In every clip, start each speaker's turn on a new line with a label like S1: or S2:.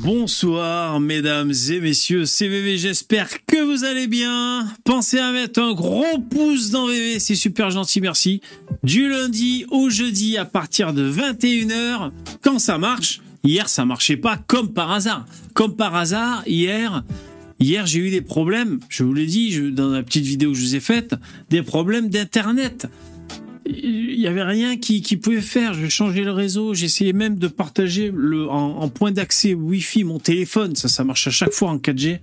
S1: Bonsoir mesdames et messieurs, c'est VV, j'espère que vous allez bien. Pensez à mettre un gros pouce dans VV, c'est super gentil, merci. Du lundi au jeudi à partir de 21h, quand ça marche. Hier ça marchait pas comme par hasard. Comme par hasard, hier, hier j'ai eu des problèmes, je vous l'ai dit je- dans la petite vidéo que je vous ai faite, des problèmes d'internet y avait rien qui, pouvait faire. Je changeais le réseau. J'essayais même de partager en, point d'accès Wi-Fi mon téléphone. Ça, ça marche à chaque fois en 4G.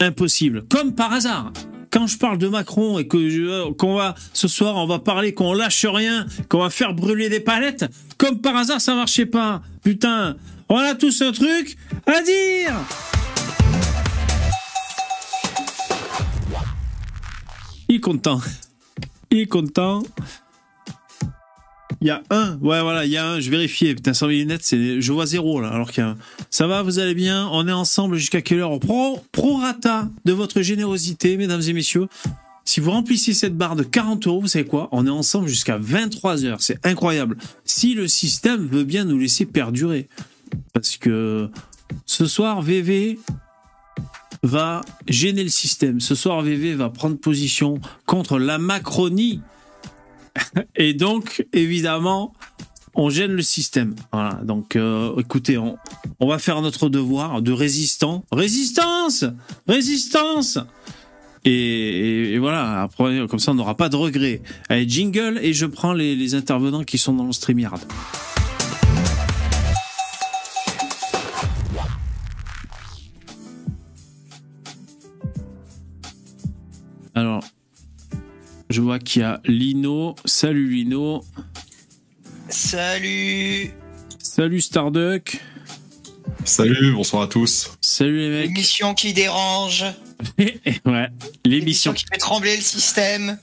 S1: Impossible. Comme par hasard. Quand je parle de Macron et que qu'on va ce soir on va parler qu'on lâche rien, qu'on va faire brûler des palettes, comme par hasard ça marchait pas. Putain, on a tous un truc à dire. Il est content. Il est content. Il y a un, ouais voilà, il y a un, je vérifiais, putain sans mes lunettes, je vois zéro là, alors qu'il y a un. Ça va, vous allez bien, on est ensemble jusqu'à quelle heure? Pro, Prorata de votre générosité, mesdames et messieurs. Si vous remplissez cette barre de 40 euros, vous savez quoi? On est ensemble jusqu'à 23 heures, c'est incroyable. Si le système veut bien nous laisser perdurer. Parce que ce soir, VV va gêner le système. Ce soir, VV va prendre position contre la Macronie. Et donc, évidemment, on gêne le système. Voilà. Donc, euh, écoutez, on, va faire notre devoir de résistant. Résistance Résistance et, voilà, comme ça, on n'aura pas de regrets. Allez, jingle, et je prends les, les intervenants qui sont dans le StreamYard. Alors, je vois qu'il y a Lino. Salut Lino.
S2: Salut
S1: Salut Starduck.
S3: Salut, bonsoir à tous.
S1: Salut les mecs.
S2: Émission qui dérange,
S1: ouais, l'émission.
S2: émission qui fait trembler le système.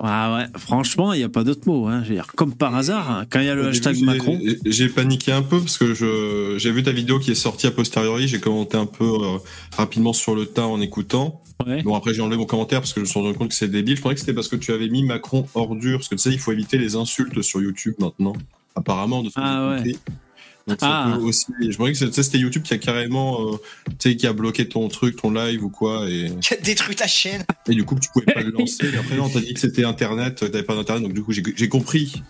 S1: Ah ouais, franchement, il n'y a pas d'autre mot. Hein. Dire, comme par hasard, hein, quand il y a le
S3: Au
S1: hashtag
S3: j'ai-
S1: Macron.
S3: J'ai paniqué un peu parce que je j'ai vu ta vidéo qui est sortie a posteriori. J'ai commenté un peu euh, rapidement sur le tas en écoutant.
S1: Ouais.
S3: Bon après j'ai enlevé mon commentaire parce que je me suis rendu compte que c'est débile. Je croyais que c'était parce que tu avais mis Macron ordure parce que tu sais il faut éviter les insultes sur YouTube maintenant. Apparemment de ce que
S1: Ah
S3: compris. Donc ça
S1: Ah.
S3: peut aussi. Je croyais que c'était- c'était YouTube qui a carrément euh, tu sais qui a bloqué ton truc, ton live ou quoi et,
S2: Qui a détruit ta chaîne.
S3: et du coup tu pouvais pas le lancer. Et après non t'as dit que c'était internet, t'avais pas d'internet donc du coup j'ai compris.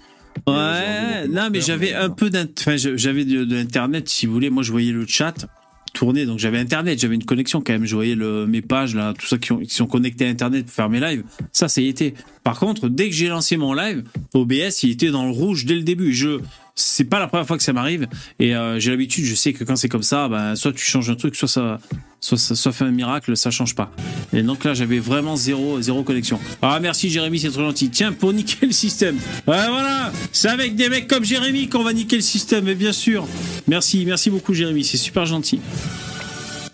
S1: Ouais, non, mais j'avais un
S3: euh,
S1: peu d'int- enfin, j'avais de, de l'internet, si vous voulez. Moi, je voyais le chat tourner, donc j'avais internet, j'avais une connexion quand même. Je voyais le, mes pages là, tout ça qui, qui sont connectés à internet pour faire mes lives. Ça, ça y. Par contre, dès que j'ai lancé mon live, OBS, il était dans le rouge dès le début. Je, c'est pas la première fois que ça m'arrive, et euh, j'ai l'habitude. Je sais que quand c'est comme ça, ben, soit tu changes un truc, soit ça, ça, fait un miracle, ça change pas. Et donc là, j'avais vraiment zéro, zéro connexion. Ah, merci Jérémy, c'est trop gentil. Tiens, pour niquer le système. Ouais, voilà, c'est avec des mecs comme Jérémy qu'on va niquer le système, et bien sûr. Merci, merci beaucoup Jérémy, c'est super gentil.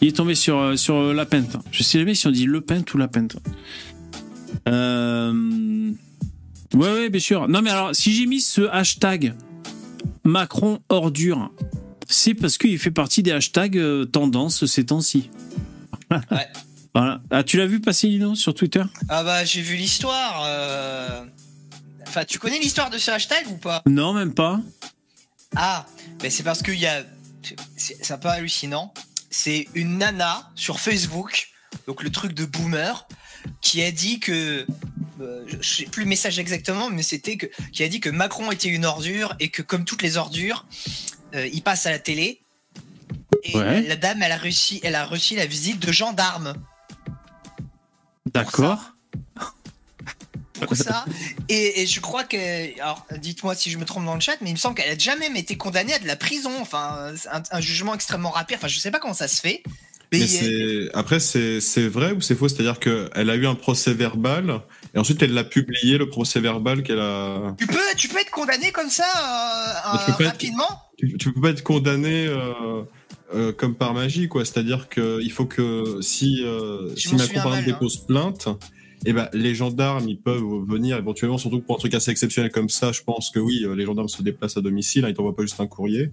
S1: Il est tombé sur, euh, euh, la pente. Je sais jamais si on dit le pente ou la pente. Euh... Ouais, ouais, bien sûr. Non, mais alors, si j'ai mis ce hashtag Macron ordure, c'est parce qu'il fait partie des hashtags euh, tendance ces temps-ci.
S2: Ouais.
S1: Voilà. Ah, tu l'as vu passer, Lino, sur Twitter?
S2: Ah bah j'ai vu l'histoire. euh. Enfin, tu connais l'histoire de ce hashtag ou pas?
S1: Non, même pas.
S2: Ah, mais c'est parce qu'il y a. C'est c'est un peu hallucinant. C'est une nana sur Facebook, donc le truc de boomer, qui a dit que. Euh, je sais plus le message exactement, mais c'était que. qui a dit que Macron était une ordure et que, comme toutes les ordures, euh, il passe à la télé. Et
S1: Ouais.
S2: la dame, elle a réussi, elle a reçu la visite de gendarmes.
S1: D'accord.
S2: pour ça. Et, et je crois que, alors dites-moi si je me trompe dans le chat, mais il me semble qu'elle a jamais même été condamnée à de la prison. Enfin, un, un jugement extrêmement rapide. Enfin, je sais pas comment ça se fait. Mais,
S3: après c'est c'est vrai ou c'est faux? C'est-à-dire qu'elle a eu un procès verbal et ensuite elle l'a publié le procès verbal qu'elle a.
S2: tu peux, tu peux être condamné comme ça euh,
S3: Mais tu peux
S2: euh,
S3: pas être-
S2: rapidement.
S3: Tu, tu peux pas être condamné euh, euh, comme par magie quoi. C'est-à-dire que il faut que si euh, si
S2: mal,
S3: exemple
S2: hein.
S3: dépose plainte, et ben les gendarmes ils peuvent venir éventuellement surtout pour un truc assez exceptionnel comme ça. Je pense que oui euh, les gendarmes se déplacent à domicile, hein, ils t'envoient pas juste un courrier.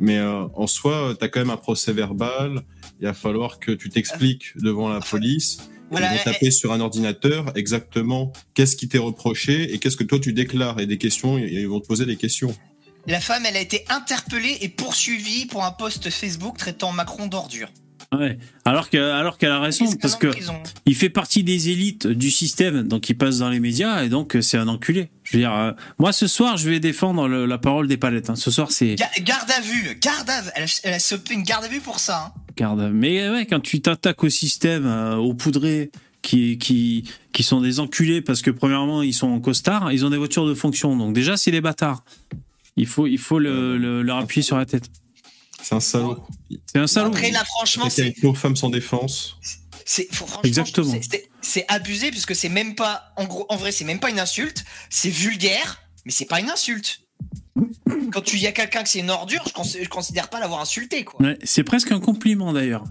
S3: Mais euh, en soi, tu as quand même un procès verbal. Il va falloir que tu t'expliques devant la police.
S2: Voilà,
S3: ils vont taper sur un ordinateur exactement qu'est-ce qui t'est reproché et qu'est-ce que toi tu déclares et des questions et ils vont te poser des questions.
S2: La femme, elle a été interpellée et poursuivie pour un post Facebook traitant Macron d'ordure.
S1: Ouais. Alors qu'elle a raison, parce que il fait partie des élites du système, donc il passe dans les médias et donc c'est un enculé. Je veux dire, euh, moi ce soir, je vais défendre le- la parole des palettes. hein. Ce soir, c'est
S2: Ga- garde à vue, garde à vue. Elle a, elle a chopé une garde à vue pour ça. hein.
S1: garde. Mais ouais, quand tu t'attaques au système, euh, aux poudrés qui, qui, qui sont des enculés parce que premièrement, ils sont en costard, ils ont des voitures de fonction. Donc déjà, c'est des bâtards. Il faut, il faut le, le- leur appuyer sur la tête.
S3: C'est un salaud.
S1: C'est un salaud.
S2: Après là, franchement, c'est
S3: une femme sans défense.
S2: C'est franchement,
S1: Exactement.
S2: je trouve que c'est- c'est- abusé puisque c'est même pas en gros en vrai c'est même pas une insulte, c'est vulgaire, mais c'est pas une insulte. Quand tu y a quelqu'un que c'est une ordure, je, cons- je considère pas l'avoir insulté quoi.
S1: Ouais, c'est presque un compliment d'ailleurs.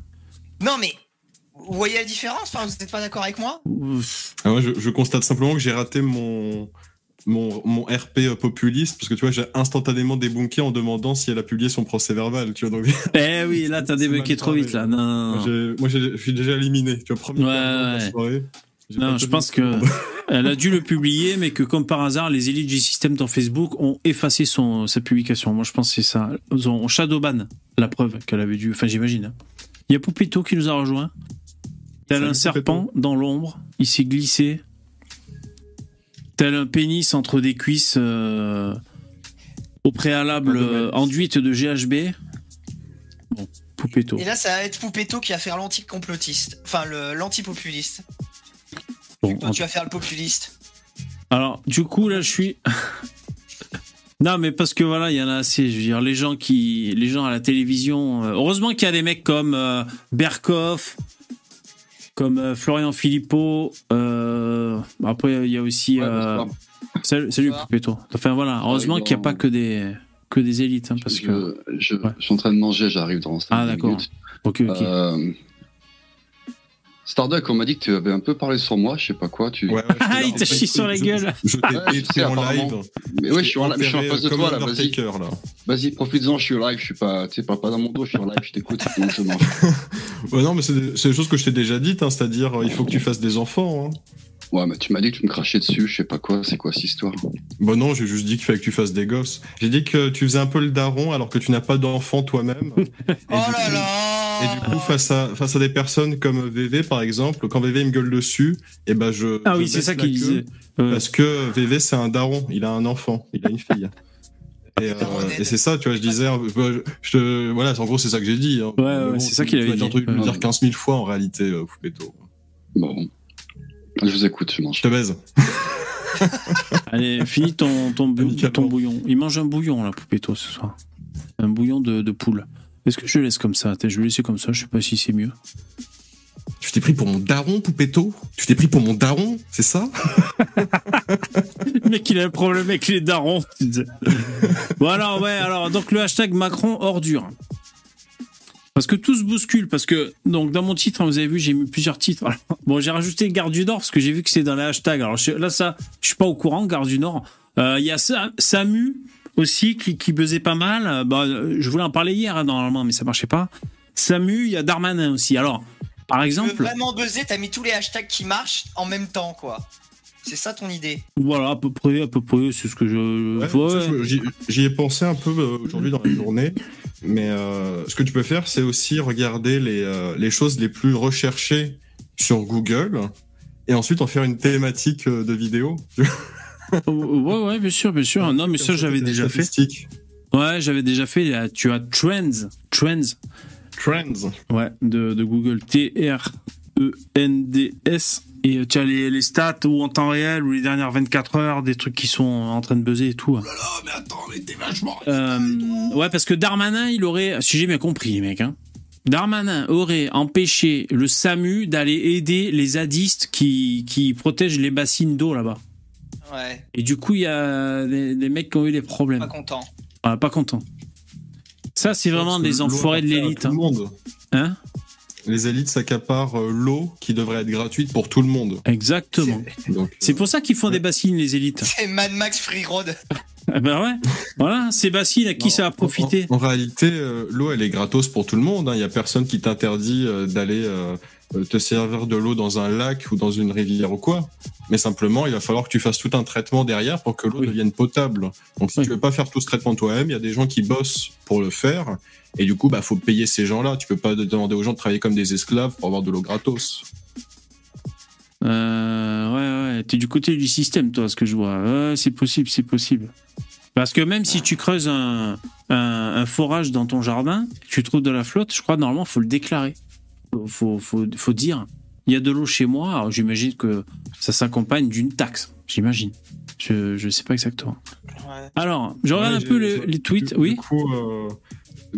S2: Non mais vous voyez la différence? Enfin, vous êtes pas d'accord avec moi?
S3: Ah, je, je constate simplement que j'ai raté mon, mon, mon RP populiste parce que tu vois, j'ai instantanément débunké en demandant si elle a publié son procès verbal. Tu vois, donc
S1: Eh oui, là, t'as
S3: mal
S1: trop vite là. Non,
S3: moi, je suis déjà éliminé. Tu vois, premier
S1: Ouais,
S3: de la soirée,
S1: Non, je pense que elle a dû le publier, mais que comme par hasard, les élites du système dans Facebook ont effacé son, sa publication. Moi, je pense que c'est ça. Ils ont shadowban la preuve qu'elle avait dû. Enfin, j'imagine. hein. Il y a Poupetto qui nous a rejoint. Tel un serpent dans l'ombre, il s'est glissé. Tel un pénis entre des cuisses euh, au préalable euh, enduite de GHB. Bon, Poupetto.
S2: Et là ça va être Poupetto qui va faire l'anti-complotiste, enfin le- l'anti-populiste.
S1: Bon,
S2: Toi tu vas faire le populiste.
S1: Alors, du coup, là, je suis. non, mais parce que voilà, il y en a assez. Je veux dire, les gens qui, les gens à la télévision. euh, heureusement qu'il y a des mecs comme euh, Berkoff, comme euh, Florian Philippot. euh, après, il y a aussi.
S4: Ouais,
S1: euh, salut, salut. Enfin voilà, heureusement
S4: Ouais,
S1: qu'il n'y a pas que des que des élites, hein, parce
S4: je,
S1: que.
S4: je,
S1: Ouais.
S4: je suis en train de manger, j'arrive dans 5
S1: Ah d'accord. Ok, ok.
S4: Euh, Starduck, on m'a dit que tu avais un peu parlé sur moi, je sais pas quoi. Tu...
S3: Ouais, ouais, je
S1: Ah,
S3: t'ai-
S1: il t'a chié sur la gueule.
S3: Je, je t'ai
S4: Ouais,
S3: détruit
S4: sais,
S3: en live.
S4: Mais ouais, je suis en, je suis en
S3: Enterré
S4: face de toi là, vas-y. Vas-y, profites-en, je suis live, je suis pas, parle pas dans mon dos, je suis en live, je t'écoute, donc je mange.
S3: Ouais, non, mais c'est des, c'est des choses que je t'ai déjà dites, hein, c'est-à-dire euh, il faut que tu fasses des enfants. Hein.
S4: Ouais, mais tu m'as dit que tu me crachais dessus, je sais pas quoi, c'est quoi cette histoire?
S3: Bon non, j'ai juste dit qu'il fallait que tu fasses des gosses. J'ai dit que tu faisais un peu le daron alors que tu n'as pas d'enfant toi-même. Et
S2: Oh
S3: du
S2: là
S3: coup-
S2: là
S3: Et du coup, face à, face à des personnes comme VV, par exemple, quand VV me gueule dessus, et ben je.
S1: ah
S3: je
S1: oui, c'est ça qu'il disait. Euh,
S3: Parce que VV, c'est un daron, il a un enfant, il a une fille. Et, euh, et c'est ça, tu vois, je disais, euh, je, je- voilà, en gros, c'est ça que j'ai dit. hein.
S1: Ouais, ouais,
S3: bon,
S1: c'est ça
S3: tu-
S1: qu'il avait
S3: vas
S1: dit.
S3: dire- Tu dire 15 000 fois en réalité, euh, Poupetto.
S4: Bon. Je vous écoute, je mange.
S3: Je te baise.
S1: Allez, finis ton, ton, bou-
S3: Amicalement.
S1: ton bouillon. Il mange un bouillon, là, Poupetto, ce soir. Un bouillon de, de poule. Est-ce que je le laisse comme ça? Je vais le laisser comme ça, je sais pas si c'est mieux.
S3: Tu t'es pris pour mon daron, Poupetto? Tu t'es pris pour mon daron, c'est ça?
S1: Le mec, il a un problème avec les darons. bon, alors, ouais, alors, donc le hashtag Macron ordure. Parce que tout se bouscule, parce que, donc, dans mon titre, hein, vous avez vu, j'ai mis plusieurs titres. Alors, bon, j'ai rajouté Gare du Nord, parce que j'ai vu que c'est dans les hashtags. Alors, je- là, ça, je suis pas au courant, Gare du Nord. Euh, Il y a Sa- Samu aussi, qui, qui buzzait pas mal. Bah, je voulais en parler hier, hein, normalement, mais ça marchait pas. Samu, il y a Darmanin aussi. Alors, par
S2: Tu veux
S1: exemple,
S2: vraiment buzzer, t'as mis tous les hashtags qui marchent en même temps quoi. C'est ça ton idée
S1: voilà, à peu près, à peu près, c'est ce que je.
S3: Ouais, j'y ai pensé un peu euh, aujourd'hui dans la journée, mais euh, ce que tu peux faire, c'est aussi regarder les, euh, les choses les plus recherchées sur Google et ensuite en faire une thématique euh, de vidéo.
S1: Ouais, ouais, bien sûr, bien sûr. Non, mais ça, j'avais déjà fait. Ouais, j'avais déjà fait. Tu as Trends. Trends.
S3: Trends.
S1: Ouais, de, de Google. T-R-E-N-D-S. Et euh, tu as les, les stats ou en temps réel ou les dernières 24 heures, des trucs qui sont en train de buzzer et tout.
S3: Oh, mais attends, mais t'es vachement.
S1: Euh, ouais, parce que Darmanin, il aurait, si j'ai bien compris, mec, hein, Darmanin aurait empêché le SAMU d'aller aider les zadistes qui, qui protègent les bassines d'eau là-bas.
S2: Ouais,
S1: Et du coup, il y a des, des mecs qui ont eu des problèmes.
S2: pas content.
S1: Ah, pas content. Ça, c'est vraiment des enfoirés de l'élite. Hein. Hein?
S3: Les élites s'accaparent euh, l'eau qui devrait être gratuite pour tout le monde.
S1: Exactement. C'est
S3: euh,
S1: pour ça qu'ils font des bassines, les élites.
S2: C'est Mad Max Free Road.
S1: Ah ben ouais, voilà, Sébastien, à qui
S3: Non,
S1: ça a profité
S3: En, en réalité, euh, l'eau, elle est gratos pour tout le monde. hein. Il y a personne qui t'interdit euh, d'aller euh, te servir de l'eau dans un lac ou dans une rivière ou quoi. Mais simplement, il va falloir que tu fasses tout un traitement derrière pour que l'eau
S1: Oui.
S3: devienne potable. Donc, si
S1: Oui.
S3: tu veux pas faire tout ce traitement toi-même, il y a des gens qui bossent pour le faire. Et du coup, bah, faut payer ces gens-là. Tu peux pas demander aux gens de travailler comme des esclaves pour avoir de l'eau gratos.
S1: Euh, ouais, ouais, t'es du côté du système, toi, ce que je vois. Ouais, c'est possible, c'est possible. Parce que même si tu creuses un, un, un forage dans ton jardin, tu trouves de la flotte, je crois, normalement, faut le déclarer. Faut, faut, faut, faut dire, il y a de l'eau chez moi, alors j'imagine que ça s'accompagne d'une taxe. J'imagine. Je, je sais pas exactement.
S2: Ouais.
S1: Alors, je regarde
S3: Ouais,
S1: un peu les, les tweets.
S3: Du,
S1: oui.
S3: Du coup, euh,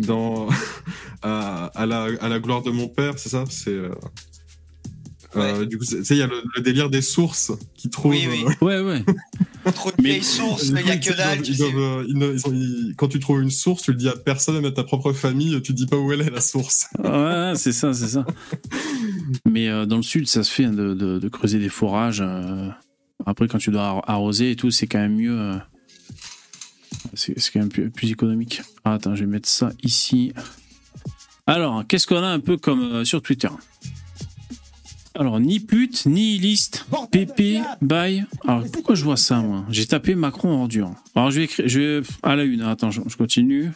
S3: dans à, à la, à la gloire de mon père, c'est ça? C'est euh, euh, du coup, c'est- tu sais, il y a le, le délire des sources qui trouvent.
S2: Oui, oui.
S3: euh,
S1: Ouais, ouais.
S2: Trop de
S1: Mais-
S2: vieilles sources, il y a que dalle.
S3: ils doivent, euh, ils ils sont- quand tu trouves une source, tu le dis à personne, même à ta propre famille, tu dis pas où elle est la source.
S1: Ouais, c'est ça, c'est ça. Mais euh, dans le sud, ça se fait hein, de, de- de creuser des forages. euh. Après, quand tu dois ar- arroser et tout, c'est quand même mieux. euh. C'est quand même plus, plus économique. Ah, attends, je vais mettre ça ici. Alors, qu'est-ce qu'on a un peu comme euh, sur Twitter? Alors, ni pute, ni liste, PP, bye. Alors, pourquoi je vois ça, moi? J'ai tapé Macron ordure. Alors, je vais écrire. Je vais, à la une, hein. attends, je, je continue.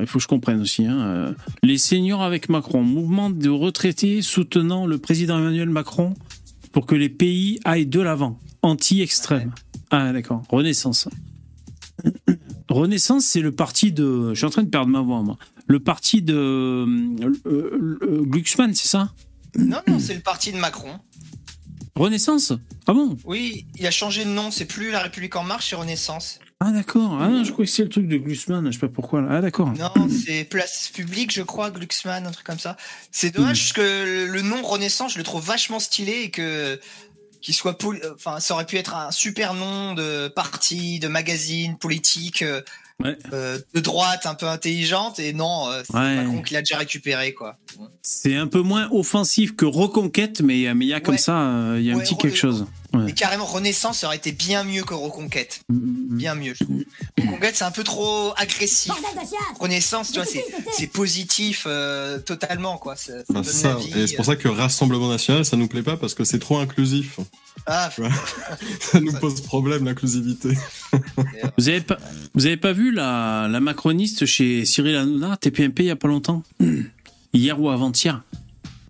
S1: Il faut que je comprenne aussi. hein, euh, Les seniors avec Macron, mouvement de retraités soutenant le président Emmanuel Macron pour que les pays aillent de l'avant. Anti-extrême. Ah, d'accord. Renaissance. Renaissance, c'est le parti de. Je suis en train de perdre ma voix, moi. Le parti de. euh, euh, Glucksmann, c'est ça?
S2: Non, non, c'est le parti de Macron.
S1: Renaissance? Ah bon?
S2: Oui, il a changé de nom, c'est plus La République En Marche, c'est Renaissance.
S1: Ah, d'accord. Ah non, je crois que c'est le truc de Glucksmann, je sais pas pourquoi. là. Ah, d'accord.
S2: Non, c'est Place Publique, je crois, Glucksmann, un truc comme ça. C'est dommage que le- le nom Renaissance, je le trouve vachement stylé et que qu'il soit euh, enfin ça aurait pu être un super nom de parti de magazine politique euh,
S1: Ouais.
S2: euh, de droite un peu intelligente et non euh, c'est
S1: Ouais.
S2: Macron qui l'a déjà récupéré quoi
S1: C'est un peu moins offensif que Reconquête, mais mais il y a comme
S2: Ouais.
S1: ça, il y a un petit quelque chose. Ouais.
S2: et carrément Renaissance aurait été bien mieux que Reconquête
S1: Mm, mm, mm.
S2: bien mieux je trouve Reconquête c'est un peu trop agressif Renaissance tu vois c'est c'est positif euh, totalement quoi ça, vie,
S3: Et c'est pour ça que Rassemblement National, ça nous plaît pas parce que c'est trop inclusif.
S2: ah,
S3: Ça nous pose problème, l'inclusivité.
S1: Vous avez pas, vous avez pas vu la, la macroniste chez Cyril Hanouna, TPMP, il y a pas longtemps? Hier ou avant-hier?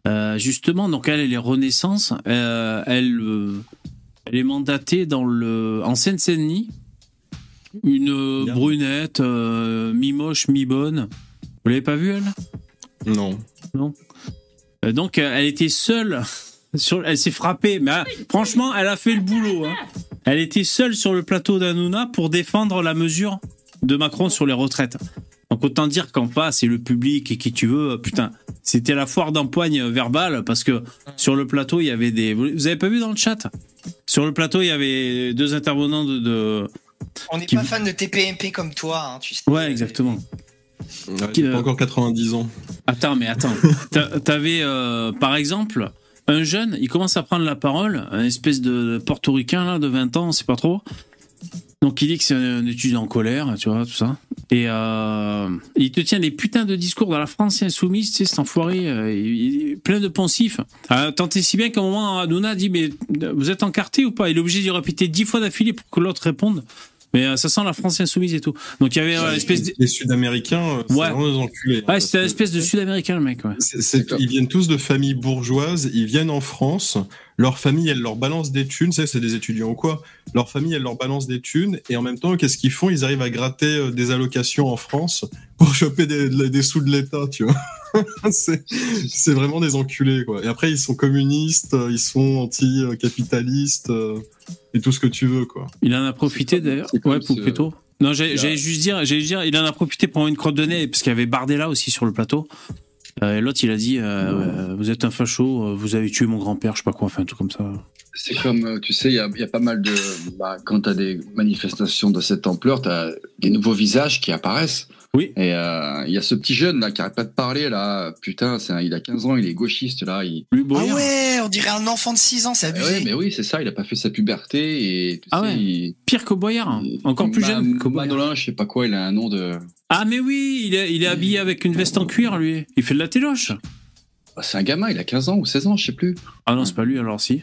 S1: Euh, justement, donc elle, elle est Renaissance. Euh, elle, euh, elle est mandatée dans le, en Seine-Saint-Denis. Une
S3: Bien.
S1: brunette, euh, mi-moche, mi-bonne. Vous l'avez pas vue, elle?
S3: Non.
S1: Euh, Donc, euh, elle était seule. Sur, elle s'est frappée. Mais franchement, elle a fait le boulot. hein. Elle était seule sur le plateau d'Anouna pour défendre la mesure de Macron sur les retraites. Donc, autant dire qu'en face, c'est le public et qui tu veux. euh, Putain, c'était la foire d'empoigne verbale parce que sur le plateau, il y avait des. Vous avez pas vu dans le chat? Sur le plateau, il y avait deux intervenants de. de-
S2: on n'est
S1: Qui-
S2: pas fan de TPMP comme toi hein, tu sais
S1: Ouais, exactement.
S3: Ouais,
S1: Qui,
S3: j'ai
S1: euh,
S3: pas encore 90 ans.
S1: Attends, mais attends. T'a- T'avais, euh, par exemple, un jeune, il commence à prendre la parole, un espèce de portoricain, là, de 20 ans, on sait pas trop. Donc, il dit que c'est un étudiant en colère, tu vois, tout ça. Et euh, il te tient des putains de discours dans la France insoumise, tu sais, cet enfoiré, euh, il- il est plein de poncifs. Euh, tant et si bien qu'à un moment, Hanouna dit, mais vous êtes encarté ou pas? Il est obligé d'y répéter dix fois d'affilée pour que l'autre réponde. Mais euh, ça sent la France insoumise et tout. Donc, il y avait euh, l'espèce de...
S3: Les Sud-Américains, c'est
S1: Ouais.
S3: vraiment des enculés. hein,
S1: Ouais, c'était
S3: que-
S1: l'espèce de sud-américain, le mec, ouais.
S3: Ils viennent tous de familles bourgeoises, ils viennent en France, leur famille, elle leur balance des thunes, c'est des étudiants ou quoi, leur famille, elle leur balance des thunes, et en même temps, qu'est-ce qu'ils font? Ils arrivent à gratter euh, des allocations en France pour choper des, des sous de l'État, tu vois? c'est c'est vraiment des enculés, quoi. Et après, ils sont communistes, euh, ils sont anti-capitalistes, euh, et tout ce que tu veux, quoi.
S1: Il en a profité d'ailleurs? Ouais, Poupetto. Non, j'allais juste dire, j'allais juste dire, il en a profité pour une crotte de nez parce qu'il y avait Bardella aussi sur le plateau. Euh, L'autre, il a dit, euh, euh, vous êtes un facho, euh, vous avez tué mon grand-père, je sais pas quoi, enfin un truc comme ça.
S4: C'est comme, tu sais, il y a, il y a pas mal de. Bah, quand tu as des manifestations de cette ampleur, tu as des nouveaux visages qui apparaissent.
S1: Oui.
S4: Et euh, il y a ce petit jeune là qui arrête pas de parler là. Putain, c'est un- il a 15 ans, il est gauchiste là. Il...
S1: Lui,
S2: ah ouais on dirait un enfant de 6 ans, c'est abusé.
S4: Ouais, mais oui, c'est ça. Il a pas fait sa puberté et tu
S1: Ah
S4: sais,
S1: ouais.
S4: il-
S1: Pire que Boyard,
S4: il-
S1: encore plus jeune que.
S4: Manolin, je sais pas quoi, il a un nom de.
S1: Ah mais oui, il est, il est habillé avec une veste en cuir, lui. Il fait de la téloche.
S4: Bah, c'est un gamin, il a 15 ans ou 16 ans, je sais plus.
S1: Ah non, c'est pas lui alors si.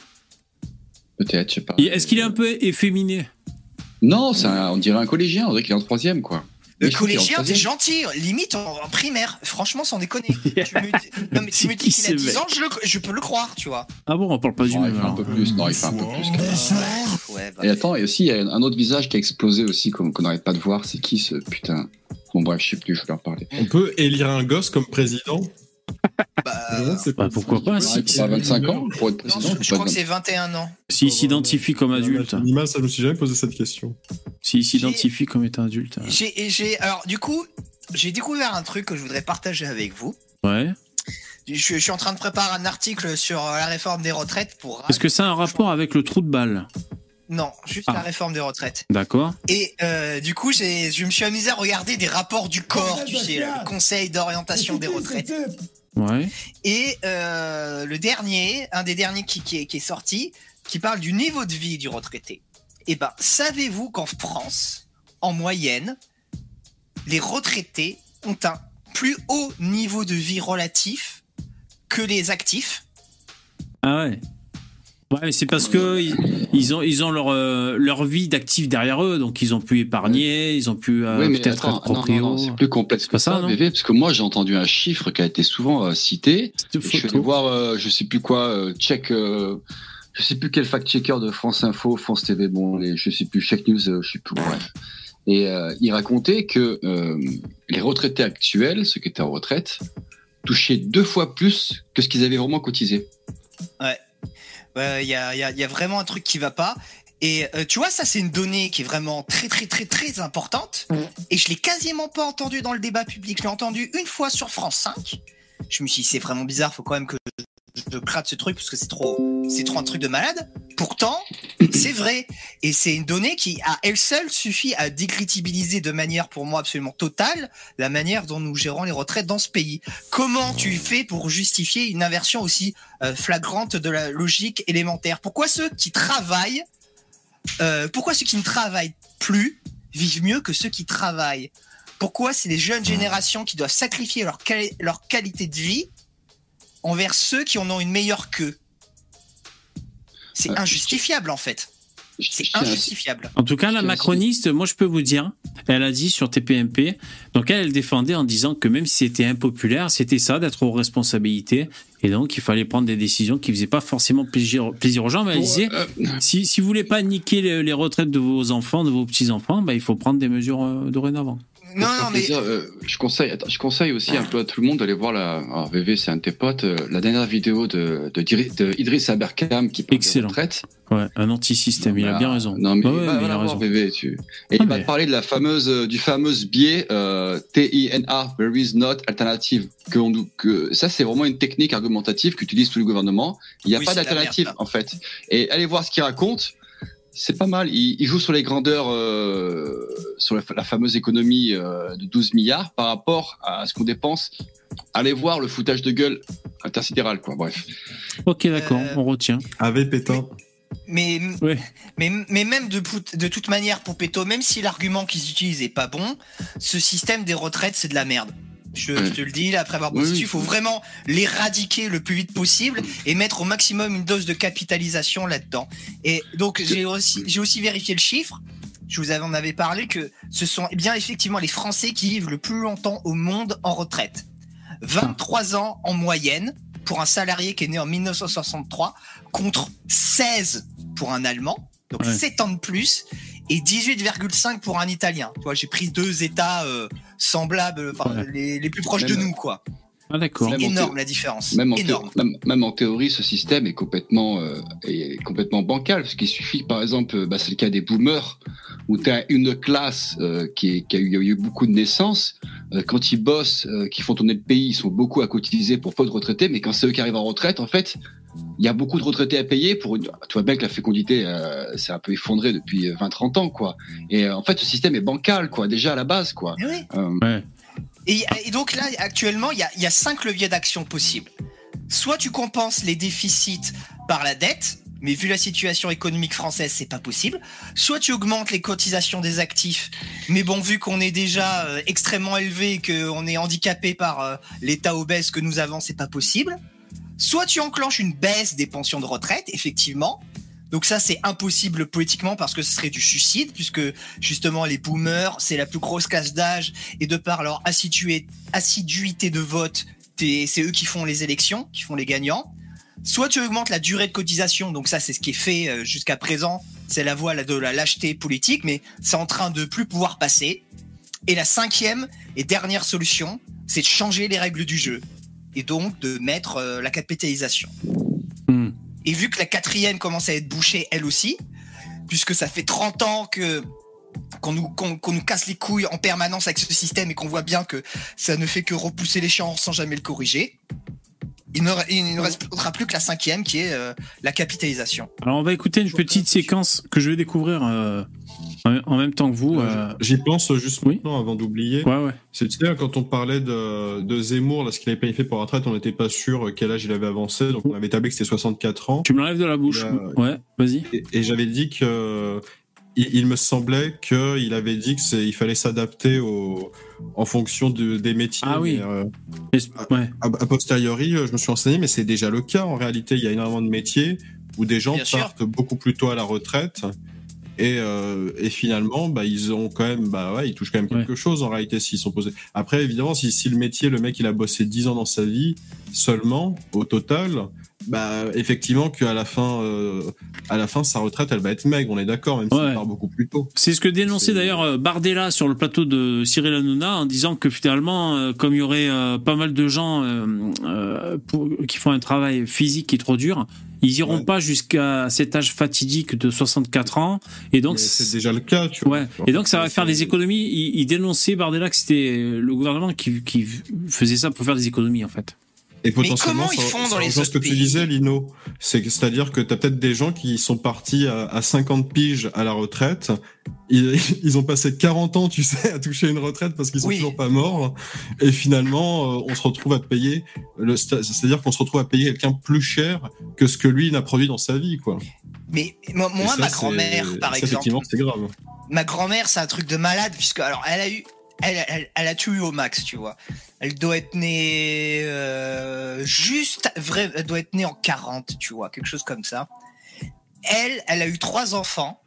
S4: Peut-être, je sais pas.
S1: Est-ce qu'il est un peu efféminé?
S4: Non, c'est un- on dirait un collégien, on dirait qu'il est en troisième, quoi.
S2: Le
S4: en
S2: collégien, t'es gentil, limite en, en primaire. Franchement, sans déconner. tu me, non, mais tu me dis
S1: Qui
S2: qu'il a
S1: c'est,
S2: 10
S1: mec
S2: ans, je, le- je peux le croire, tu vois.
S1: Ah bon, on parle pas du même
S4: il fait un peu plus, non, il fait un peu plus.
S2: Ouais, bah,
S4: Et attends, et aussi, il y a un autre visage qui a explosé aussi, qu'on n'arrête pas de voir. C'est qui ce putain? Bon, bref, je sais plus, je vais leur parler.
S3: On peut élire un gosse comme président? Non, c'est
S1: Bah, pourquoi pas si,
S4: il faut pas 25 ans pour être
S2: non,
S4: président.
S2: je, crois que c'est 21 ans.
S1: S'il s'identifie comme adulte.
S3: Minimal, ça, je me suis jamais posé cette question.
S1: S'il s'identifie comme étant adulte.
S2: J'ai, alors, du coup, j'ai découvert un truc que je voudrais partager avec vous.
S1: Ouais.
S2: Je, je suis en train de préparer un article sur euh, la réforme des retraites pour.
S1: Est-ce que ça a un rapport avec le trou de balle?
S2: Non, juste
S1: Ah.
S2: la réforme des retraites.
S1: D'accord.
S2: Et euh, du coup, j'ai, je me suis amusé à regarder des rapports du corps, tu sais, le Conseil d'orientation des retraites.
S1: Ouais.
S2: Et euh, le dernier, un des derniers qui, qui est, qui est sorti, qui parle du niveau de vie du retraité. Eh ben, savez-vous qu'en France, en moyenne, les retraités ont un plus haut niveau de vie relatif que les actifs?
S1: Ah ouais. Ouais, mais c'est parce que ils, ont ils ont leur euh, leur vie d'actifs derrière eux, donc ils ont pu épargner, ils ont pu euh,
S4: oui,
S1: peut-être être
S4: non, non,
S1: proprio.
S4: non, c'est plus complexe que
S1: ça,
S4: ça, parce que moi j'ai entendu un chiffre qui a été souvent euh, cité. Je suis allé voir, euh, je sais plus quoi, euh, check, euh, je sais plus quel fact-checker de France Info, France TV, bon, les, je sais plus, Check News, euh, je sais plus, bref. Et euh, il racontait que euh, les retraités actuels, ceux qui étaient en retraite, touchaient deux fois plus que ce qu'ils avaient vraiment cotisé.
S2: Ouais, Il y, a, il y a- il y a vraiment un truc qui va pas. Et euh, tu vois, ça c'est une donnée qui est vraiment très très très très importante. Et je l'ai quasiment pas entendu dans le débat public. Je l'ai entendu une fois sur France 5. Je me suis dit c'est vraiment bizarre, faut quand même que je, crade ce truc parce que c'est trop c'est trop un truc de malade. Pourtant, c'est vrai. Et c'est une donnée qui à elle seule suffit à décrédibiliser de manière pour moi absolument totale la manière dont nous gérons les retraites dans ce pays. Comment tu fais pour justifier une inversion aussi euh, flagrante de la logique élémentaire? Pourquoi ceux qui travaillent, euh, pourquoi ceux qui ne travaillent plus vivent mieux que ceux qui travaillent? Pourquoi c'est les jeunes générations qui doivent sacrifier leur qualité de vie envers ceux qui en ont une meilleure queue C'est
S4: Ouais.
S2: injustifiable en fait. C'est injustifiable.
S1: En tout cas, la macroniste, moi je peux vous dire, elle a dit sur TPMP, donc elle, elle défendait en disant que même si c'était impopulaire, c'était ça d'être aux responsabilités, et donc il fallait prendre des décisions qui faisaient pas forcément plaisir, plaisir aux gens, mais elle disait,
S4: Euh,
S1: si, si vous voulez pas niquer les, les retraites de vos enfants, de vos petits-enfants, bah, il faut prendre des mesures euh, dorénavant.
S2: Non, non, mais
S4: euh, je conseille, attends, je conseille aussi un peu à tout le monde d'aller voir la. Alors, VV, c'est un de tes potes, euh, la dernière vidéo de, de, de Idriss Aberkam qui parle
S1: Excellent.
S4: de retraite.
S1: Ouais, un anti-système, il a
S4: Bah,
S1: bien raison.
S4: Non, mais,
S1: Bah ouais,
S4: va,
S1: mais il a raison.
S4: VV, tu. Et
S1: Ah,
S4: il va
S1: mais-
S4: te parler de la fameuse, euh, du fameux biais euh, TINA, there is not alternative. Que on, nous- que ça, c'est vraiment une technique argumentative qu'utilisent tous les gouvernements. Il n'y a
S2: Oui,
S4: pas d'alternative, en fait. Et allez voir ce qu'il raconte. C'est pas mal. Il, il joue sur les grandeurs, euh, sur la, la fameuse économie euh, de 12 milliards par rapport à ce qu'on dépense. Allez voir le foutage de gueule intersidéral, quoi. Bref.
S1: Ok, d'accord,
S2: Euh,
S1: on retient.
S3: Avec Pétain.
S2: Mais,
S1: Ouais.
S2: mais, mais même de, toute manière, pour Péto, même si l'argument qu'ils utilisent est pas bon, ce système des retraites, c'est de la merde. Je, je te le dis, là, après avoir
S4: Oui,
S2: dessus, il faut vraiment l'éradiquer le plus vite possible et mettre au maximum une dose de capitalisation là-dedans. Et donc, j'ai aussi, j'ai aussi vérifié le chiffre. Je vous en avais parlé que ce sont eh bien effectivement les Français qui vivent le plus longtemps au monde en retraite. 23 ans en moyenne pour un salarié qui est né en 1963 contre 16 pour un Allemand, donc
S1: Ouais.
S2: 7 ans de plus, et 18,5 pour un Italien. Tu vois, j'ai pris deux États euh, semblables, enfin,
S1: Ouais.
S2: les, les plus proches de nous, quoi.
S1: Ah, d'accord.
S2: C'est énorme
S4: théo-
S2: la différence.
S4: Même en,
S2: énorme.
S4: théo- même, même en théorie, ce système est complètement, euh, est complètement bancal, parce qu'il suffit, par exemple, bah, c'est le cas des boomers, où tu as une classe euh, qui, est- qui eu, a eu beaucoup de naissances. Euh, quand ils bossent, euh, qui font tourner le pays, ils sont beaucoup à cotiser pour peu de retraités, mais quand c'est eux qui arrivent en retraite, en fait, il y a beaucoup de retraités à payer pour une... Tu vois bien que la fécondité, euh, c'est un peu effondré depuis 20-30 ans, quoi. Et euh, en fait, ce système est bancal, quoi, déjà à la base, quoi.
S2: Eh oui.
S4: Euh,
S1: Ouais.
S2: Et, et donc là, actuellement, il y a, il y a cinq leviers d'action possibles. soit tu compenses les déficits par la dette, mais vu la situation économique française, c'est pas possible. Soit tu augmentes les cotisations des actifs, mais bon, vu qu'on est déjà euh, extrêmement élevé et qu'on est handicapé par euh, l'état obèse que nous avons, c'est pas possible. Soit tu enclenches une baisse des pensions de retraite, effectivement. Donc ça, c'est impossible politiquement parce que ce serait du suicide, puisque justement les boomers, c'est la plus grosse classe d'âge, et de par leur assiduité, de vote, c'est eux qui font les élections, qui font les gagnants. Soit tu augmentes la durée de cotisation, donc ça c'est ce qui est fait euh, jusqu'à présent, c'est la voie de la lâcheté politique, mais c'est en train de plus pouvoir passer. Et la cinquième et dernière solution, c'est de changer les règles du jeu, et donc de mettre euh, la capitalisation.
S1: Hmm.
S2: Et vu que la quatrième commence à être bouchée elle aussi, puisque ça fait 30 ans que qu'on nous, qu'on, qu'on nous casse les couilles en permanence avec ce système et qu'on voit bien que ça ne fait que repousser l'échéance sans jamais le corriger, il ne, il ne restera plus que la cinquième qui est euh, la capitalisation.
S1: Alors on va écouter une petite séquence que je vais découvrir euh, en en même temps que vous. euh,
S3: J'y pense juste
S1: oui.
S3: maintenant avant d'oublier.
S1: Ouais, ouais.
S3: C'est tu sais, quand on parlait de, de Zemmour, là, ce qu'il avait planifié pour la retraite, on n'était pas sûr quel âge il avait avancé, donc on avait établi que c'était 64 ans.
S1: Tu me l'enlèves de la bouche.
S3: Là,
S1: Ouais, vas-y.
S3: Et, et j'avais dit que il, il me semblait qu'il avait dit que c'est il fallait s'adapter au en fonction de, des métiers.
S1: Ah oui.
S3: mais, euh,
S1: Ouais.
S3: a, a posteriori, euh, je me suis renseigné, mais c'est déjà le cas. En réalité, il y a énormément de métiers où des gens
S2: Bien sûr.
S3: partent beaucoup plus tôt à la retraite. Et, euh, et finalement, bah, ils ont quand même, bah ouais, ils touchent quand même quelque chose en réalité s'ils sont posés. Après, évidemment, si, si le métier, le mec, il a bossé 10 ans dans sa vie seulement, au total, bah effectivement qu'à la fin, euh, à la fin, sa retraite, elle va être maigre. On est d'accord, même s'il
S1: Ouais.
S3: part beaucoup plus tôt.
S1: C'est ce que dénonçait d'ailleurs euh, Bardella sur le plateau de Cyril Hanouna en disant que finalement, euh, comme il y aurait euh, pas mal de gens pour- qui font un travail physique qui est trop dur, ils iront
S3: Ouais.
S1: pas jusqu'à cet âge fatidique de 64 ans. Et donc,
S3: c'est déjà le cas, tu vois.
S1: Ouais. Et donc ça va faire des économies. Il, il dénonçait Bardella que c'était le gouvernement qui, qui faisait ça pour faire des économies en fait.
S3: Et potentiellement,
S2: comment ils font dans les
S3: rejoint ce que
S2: autres
S3: tu disais, Lino. C'est-à-dire que tu as peut-être des gens qui sont partis à, à 50 piges à la retraite. Ils, ils ont passé 40 ans, tu sais, à toucher une retraite parce qu'ils sont
S2: Oui.
S3: toujours pas morts. Et finalement, euh, on se retrouve à payer, c'est-à-dire qu'on se retrouve à payer quelqu'un plus cher que ce que lui n'a produit dans sa vie, quoi.
S2: Mais moi,
S3: ça,
S2: ma grand-mère, par
S3: ça,
S2: exemple,
S3: Effectivement, c'est grave.
S2: ma grand-mère, c'est un truc de malade, puisque alors elle a eu, elle, a eu au max, tu vois. Elle doit être née euh, juste, vrai, elle doit être née en 40, tu vois, quelque chose comme ça. Elle, elle a eu trois enfants.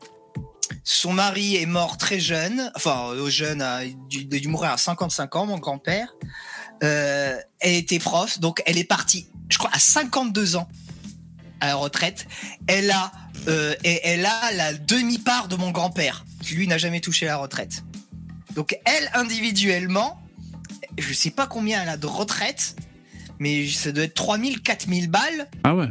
S2: Son mari est mort très jeune, enfin au jeune, a dû, mourir à 55 ans, mon grand-père. Euh, elle était prof, donc elle est partie, je crois, à 52 ans à la retraite. Elle a, euh, et elle a la demi-part de mon grand-père, qui lui n'a jamais touché la retraite. Donc elle, individuellement, je sais pas combien elle a de retraite, mais ça doit être 3000, 4000 balles
S1: Ah ouais.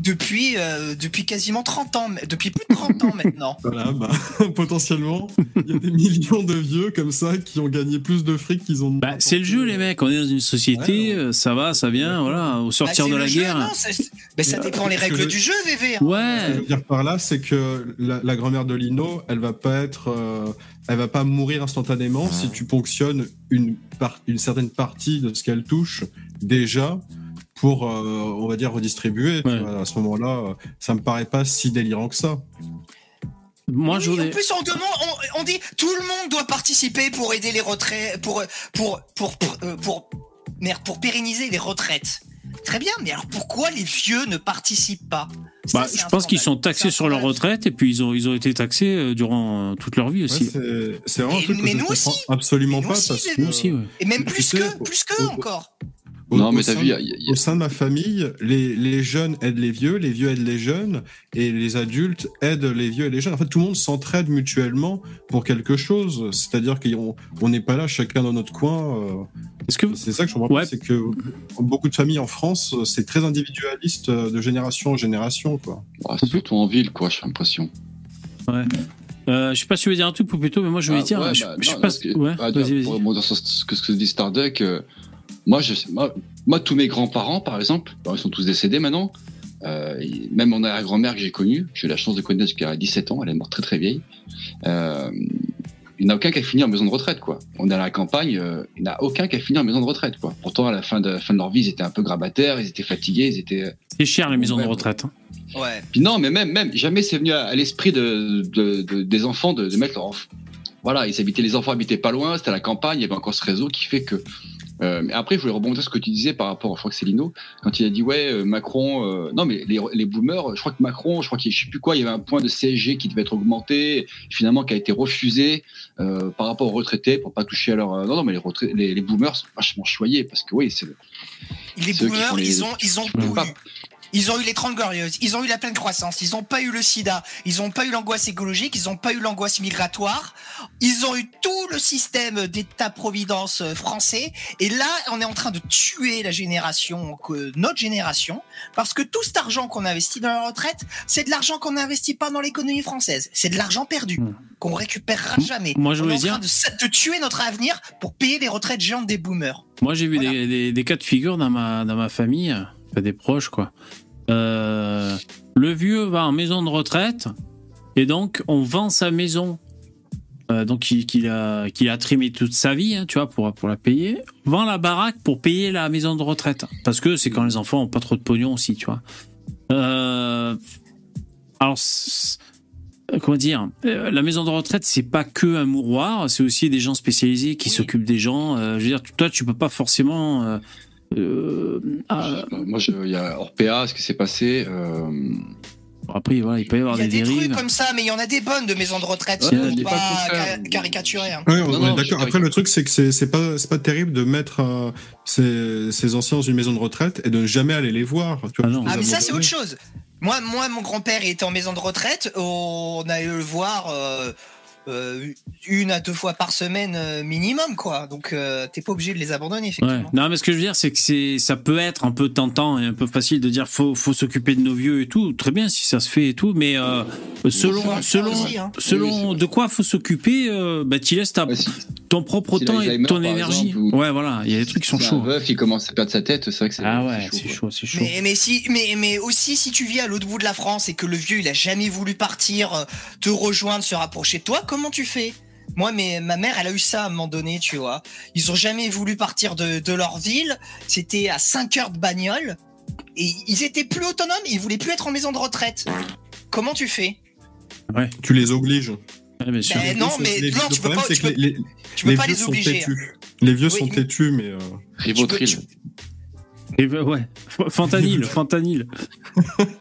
S2: Depuis, euh, depuis quasiment 30 ans, depuis plus de 30 ans maintenant.
S3: Voilà, bah, potentiellement, il y a des millions de vieux comme ça qui ont gagné plus de fric qu'ils ont.
S1: Bah, c'est le jeu les mecs. On est dans une société,
S3: Ouais, ouais.
S1: euh, ça va, ça vient. Voilà. Au
S2: Bah,
S1: sortir de la
S2: jeu,
S1: guerre.
S2: non, mais ça
S3: Ouais,
S2: dépend les règles
S3: je-
S2: du jeu, VV. hein.
S3: Ce que je
S1: Ouais.
S3: veux dire par là, c'est que la, la grand-mère de Lino, elle va pas être, euh, elle va pas mourir instantanément si tu ponctionnes une, par- une certaine partie de ce qu'elle touche déjà pour, euh, on va dire, redistribuer. tu
S1: Ouais.
S3: vois. À ce moment-là, euh, ça me paraît pas si délirant que ça.
S1: Moi, je
S2: Oui, en plus, on demande, on, on dit tout le monde doit participer pour aider les retraites, pour pour pour pour, euh, pour, merde, pour pérenniser les retraites. Très bien, mais alors pourquoi les vieux ne participent pas? Ça,
S1: Bah, je
S2: un
S1: pense qu'ils sont taxés
S2: un
S1: sur leur retraite et puis ils ont, ils ont été taxés euh, durant euh, toute leur vie
S3: Ouais,
S1: aussi.
S3: c'est c'est vraiment un
S2: Mais-
S3: truc que
S2: mais
S3: je
S2: nous aussi.
S3: absolument
S2: Mais nous
S3: pas
S2: aussi,
S3: parce que
S1: Nous aussi, ouais.
S2: Et même plus
S3: sais,
S2: que plus que
S3: au-
S2: encore.
S3: Au-
S4: Non,
S3: au
S4: mais t'as
S3: sein
S4: vu, il y
S3: de-
S4: a- il y a-
S3: Au sein de ma famille, les, les jeunes aident les vieux, les vieux aident les jeunes, et les adultes aident les vieux et les jeunes. En fait, tout le monde s'entraide mutuellement pour quelque chose. C'est-à-dire qu'on on n'est pas là chacun dans notre coin. euh,
S1: Est-ce que
S3: C'est ça que je comprends
S1: Ouais.
S3: pas, c'est que beaucoup de familles en France, c'est très individualiste euh, de génération en génération, quoi.
S4: Ah, c'est surtout en ville, quoi, j'ai l'impression.
S1: euh, je sais pas si tu veux dire un truc ou plutôt, mais moi je voulais
S4: Ah,
S1: dire.
S4: ouais,
S1: je,
S4: bah,
S1: je sais
S4: non,
S1: pas.
S4: que-
S1: Ouais,
S4: bah, pour ce que, ce que dit Starduck, euh, moi, je, moi, moi, tous mes grands-parents, par exemple, bon, ils sont tous décédés maintenant. Euh, même mon arrière-grand-mère que j'ai connue, j'ai eu la chance de connaître jusqu'à 17 ans, elle est morte très très vieille. Euh, il n'y en a aucun qui a fini en maison de retraite, quoi. On est à la campagne, euh, il n'y en a aucun qui a fini en maison de retraite, quoi. Pourtant, à la fin de, la fin de leur vie, ils étaient un peu grabataires, ils étaient fatigués, ils étaient.
S1: C'est cher les maisons de retraite. hein.
S2: Ouais.
S4: Puis non, mais même, même jamais c'est venu à, à l'esprit de, de- de- des enfants de, de mettre leur Voilà, ils habitaient, les enfants habitaient pas loin, c'était à la campagne, il y avait encore ce réseau qui fait que. Euh, mais après, je voulais rebondir sur ce que tu disais par rapport, je crois que c'est Lino, quand il a dit ouais, euh, Macron, euh, non mais les, les boomers, je crois que Macron, je crois qu'il, je sais plus quoi, il y avait un point de CSG qui devait être augmenté, finalement qui a été refusé euh, par rapport aux retraités pour pas toucher à leur. euh, non non, mais les, retrai- les, les boomers sont vachement choyés parce que oui, c'est
S2: Les
S4: qui
S2: boomers,
S4: font les-
S2: ils ont, ils ont
S4: pas.
S2: eu. Ils ont eu les 30 glorieuses, ils ont eu la pleine croissance, ils ont pas eu le sida, ils ont pas eu l'angoisse écologique, ils ont pas eu l'angoisse migratoire, ils ont eu tout le système d'état-providence euh, français. Et là, on est en train de tuer la génération, notre génération, parce que tout cet argent qu'on investit dans la retraite, c'est de l'argent qu'on n'investit pas dans l'économie française. C'est de l'argent perdu,
S1: Mm.
S2: qu'on récupérera jamais.
S1: Moi, je
S2: on est en train de, de tuer notre avenir pour payer les retraites géantes des boomers.
S1: Moi, j'ai vu
S2: Voilà.
S1: des, des- des cas de figure dans ma, dans ma famille, enfin, des proches, quoi. Euh, le vieux va en maison de retraite et donc on vend sa maison, euh, donc qu'il a, trimé toute sa vie, hein, tu vois, pour, pour la payer, vend la baraque pour payer la maison de retraite. Parce que c'est quand les enfants ont pas trop de pognon aussi, tu vois. Euh, alors, comment dire, la maison de retraite, c'est pas que un mouroir, c'est aussi des gens spécialisés qui
S2: Oui.
S1: s'occupent des gens. Je veux dire, toi, tu peux pas forcément. Euh, euh, ah,
S4: Moi, je- il y a Orpea, ce qui s'est passé. euh,
S1: après, voilà, il peut y avoir
S2: Il y a
S1: des
S2: des trucs comme ça, mais il y en a des bonnes de maisons de retraite.
S1: Ouais,
S2: pas,
S4: pas tout faire.
S2: ca- caricaturer. hein.
S3: Ouais, on
S4: Non,
S3: on
S4: non,
S3: est
S4: je
S3: d'accord. Après, le truc, c'est que c'est c'est pas, c'est pas terrible de mettre euh, ces, ces anciens dans une maison de retraite et de ne jamais aller les voir. Tu vois,
S1: Ah non.
S2: Ah, mais ça, c'est autre chose. Moi, moi, mon grand-père il était en maison de retraite. On a eu le voir euh, euh, une à deux fois par semaine euh, minimum, quoi. Donc, euh, t'es pas obligé de les abandonner,
S1: Ouais.
S2: effectivement.
S1: Non, mais ce que je veux dire, c'est que c'est, ça peut être un peu tentant et un peu facile de dire faut, faut s'occuper de nos vieux et tout. Très bien si ça se fait et tout, mais euh, selon, selon,
S2: aussi, hein.
S4: Oui,
S1: selon
S4: c'est
S1: de quoi faut s'occuper, euh, bah, tu laisses ta,
S4: ouais, si-
S1: ton propre
S4: si
S1: temps et ton énergie.
S4: exemple, ou-
S1: Ouais, voilà, il y a des trucs qui sont
S4: si un
S1: chauds.
S4: veuf, il commence à perdre sa tête, c'est vrai que c'est
S1: Ah ouais,
S4: c'est
S1: chaud, c'est chaud.
S2: Mais, mais, si, mais, mais aussi, si tu vis à l'autre bout de la France et que le vieux, il a jamais voulu partir, euh, te rejoindre, se rapprocher de toi, comment tu fais? Moi, mais ma mère, elle a eu ça à un moment donné, tu vois. Ils ont jamais voulu partir de, de leur ville. C'était à 5 heures de bagnole. Et ils étaient plus autonomes. Ils voulaient plus être en maison de retraite. Comment tu fais?
S3: Tu les obliges.
S1: Ouais,
S2: non, mais
S3: les-
S2: non,
S3: le
S2: tu peux
S3: problème,
S2: pas- tu peux-
S3: les, les-
S2: Tu peux
S3: les
S2: pas
S3: vieux
S2: les
S3: sont
S2: obliger. hein.
S3: têtus. Les vieux
S2: Oui,
S3: sont
S2: mais-
S3: têtus, mais euh,
S4: Rivotril.
S1: Et ben, ouais, F- fentanyl, fentanyl.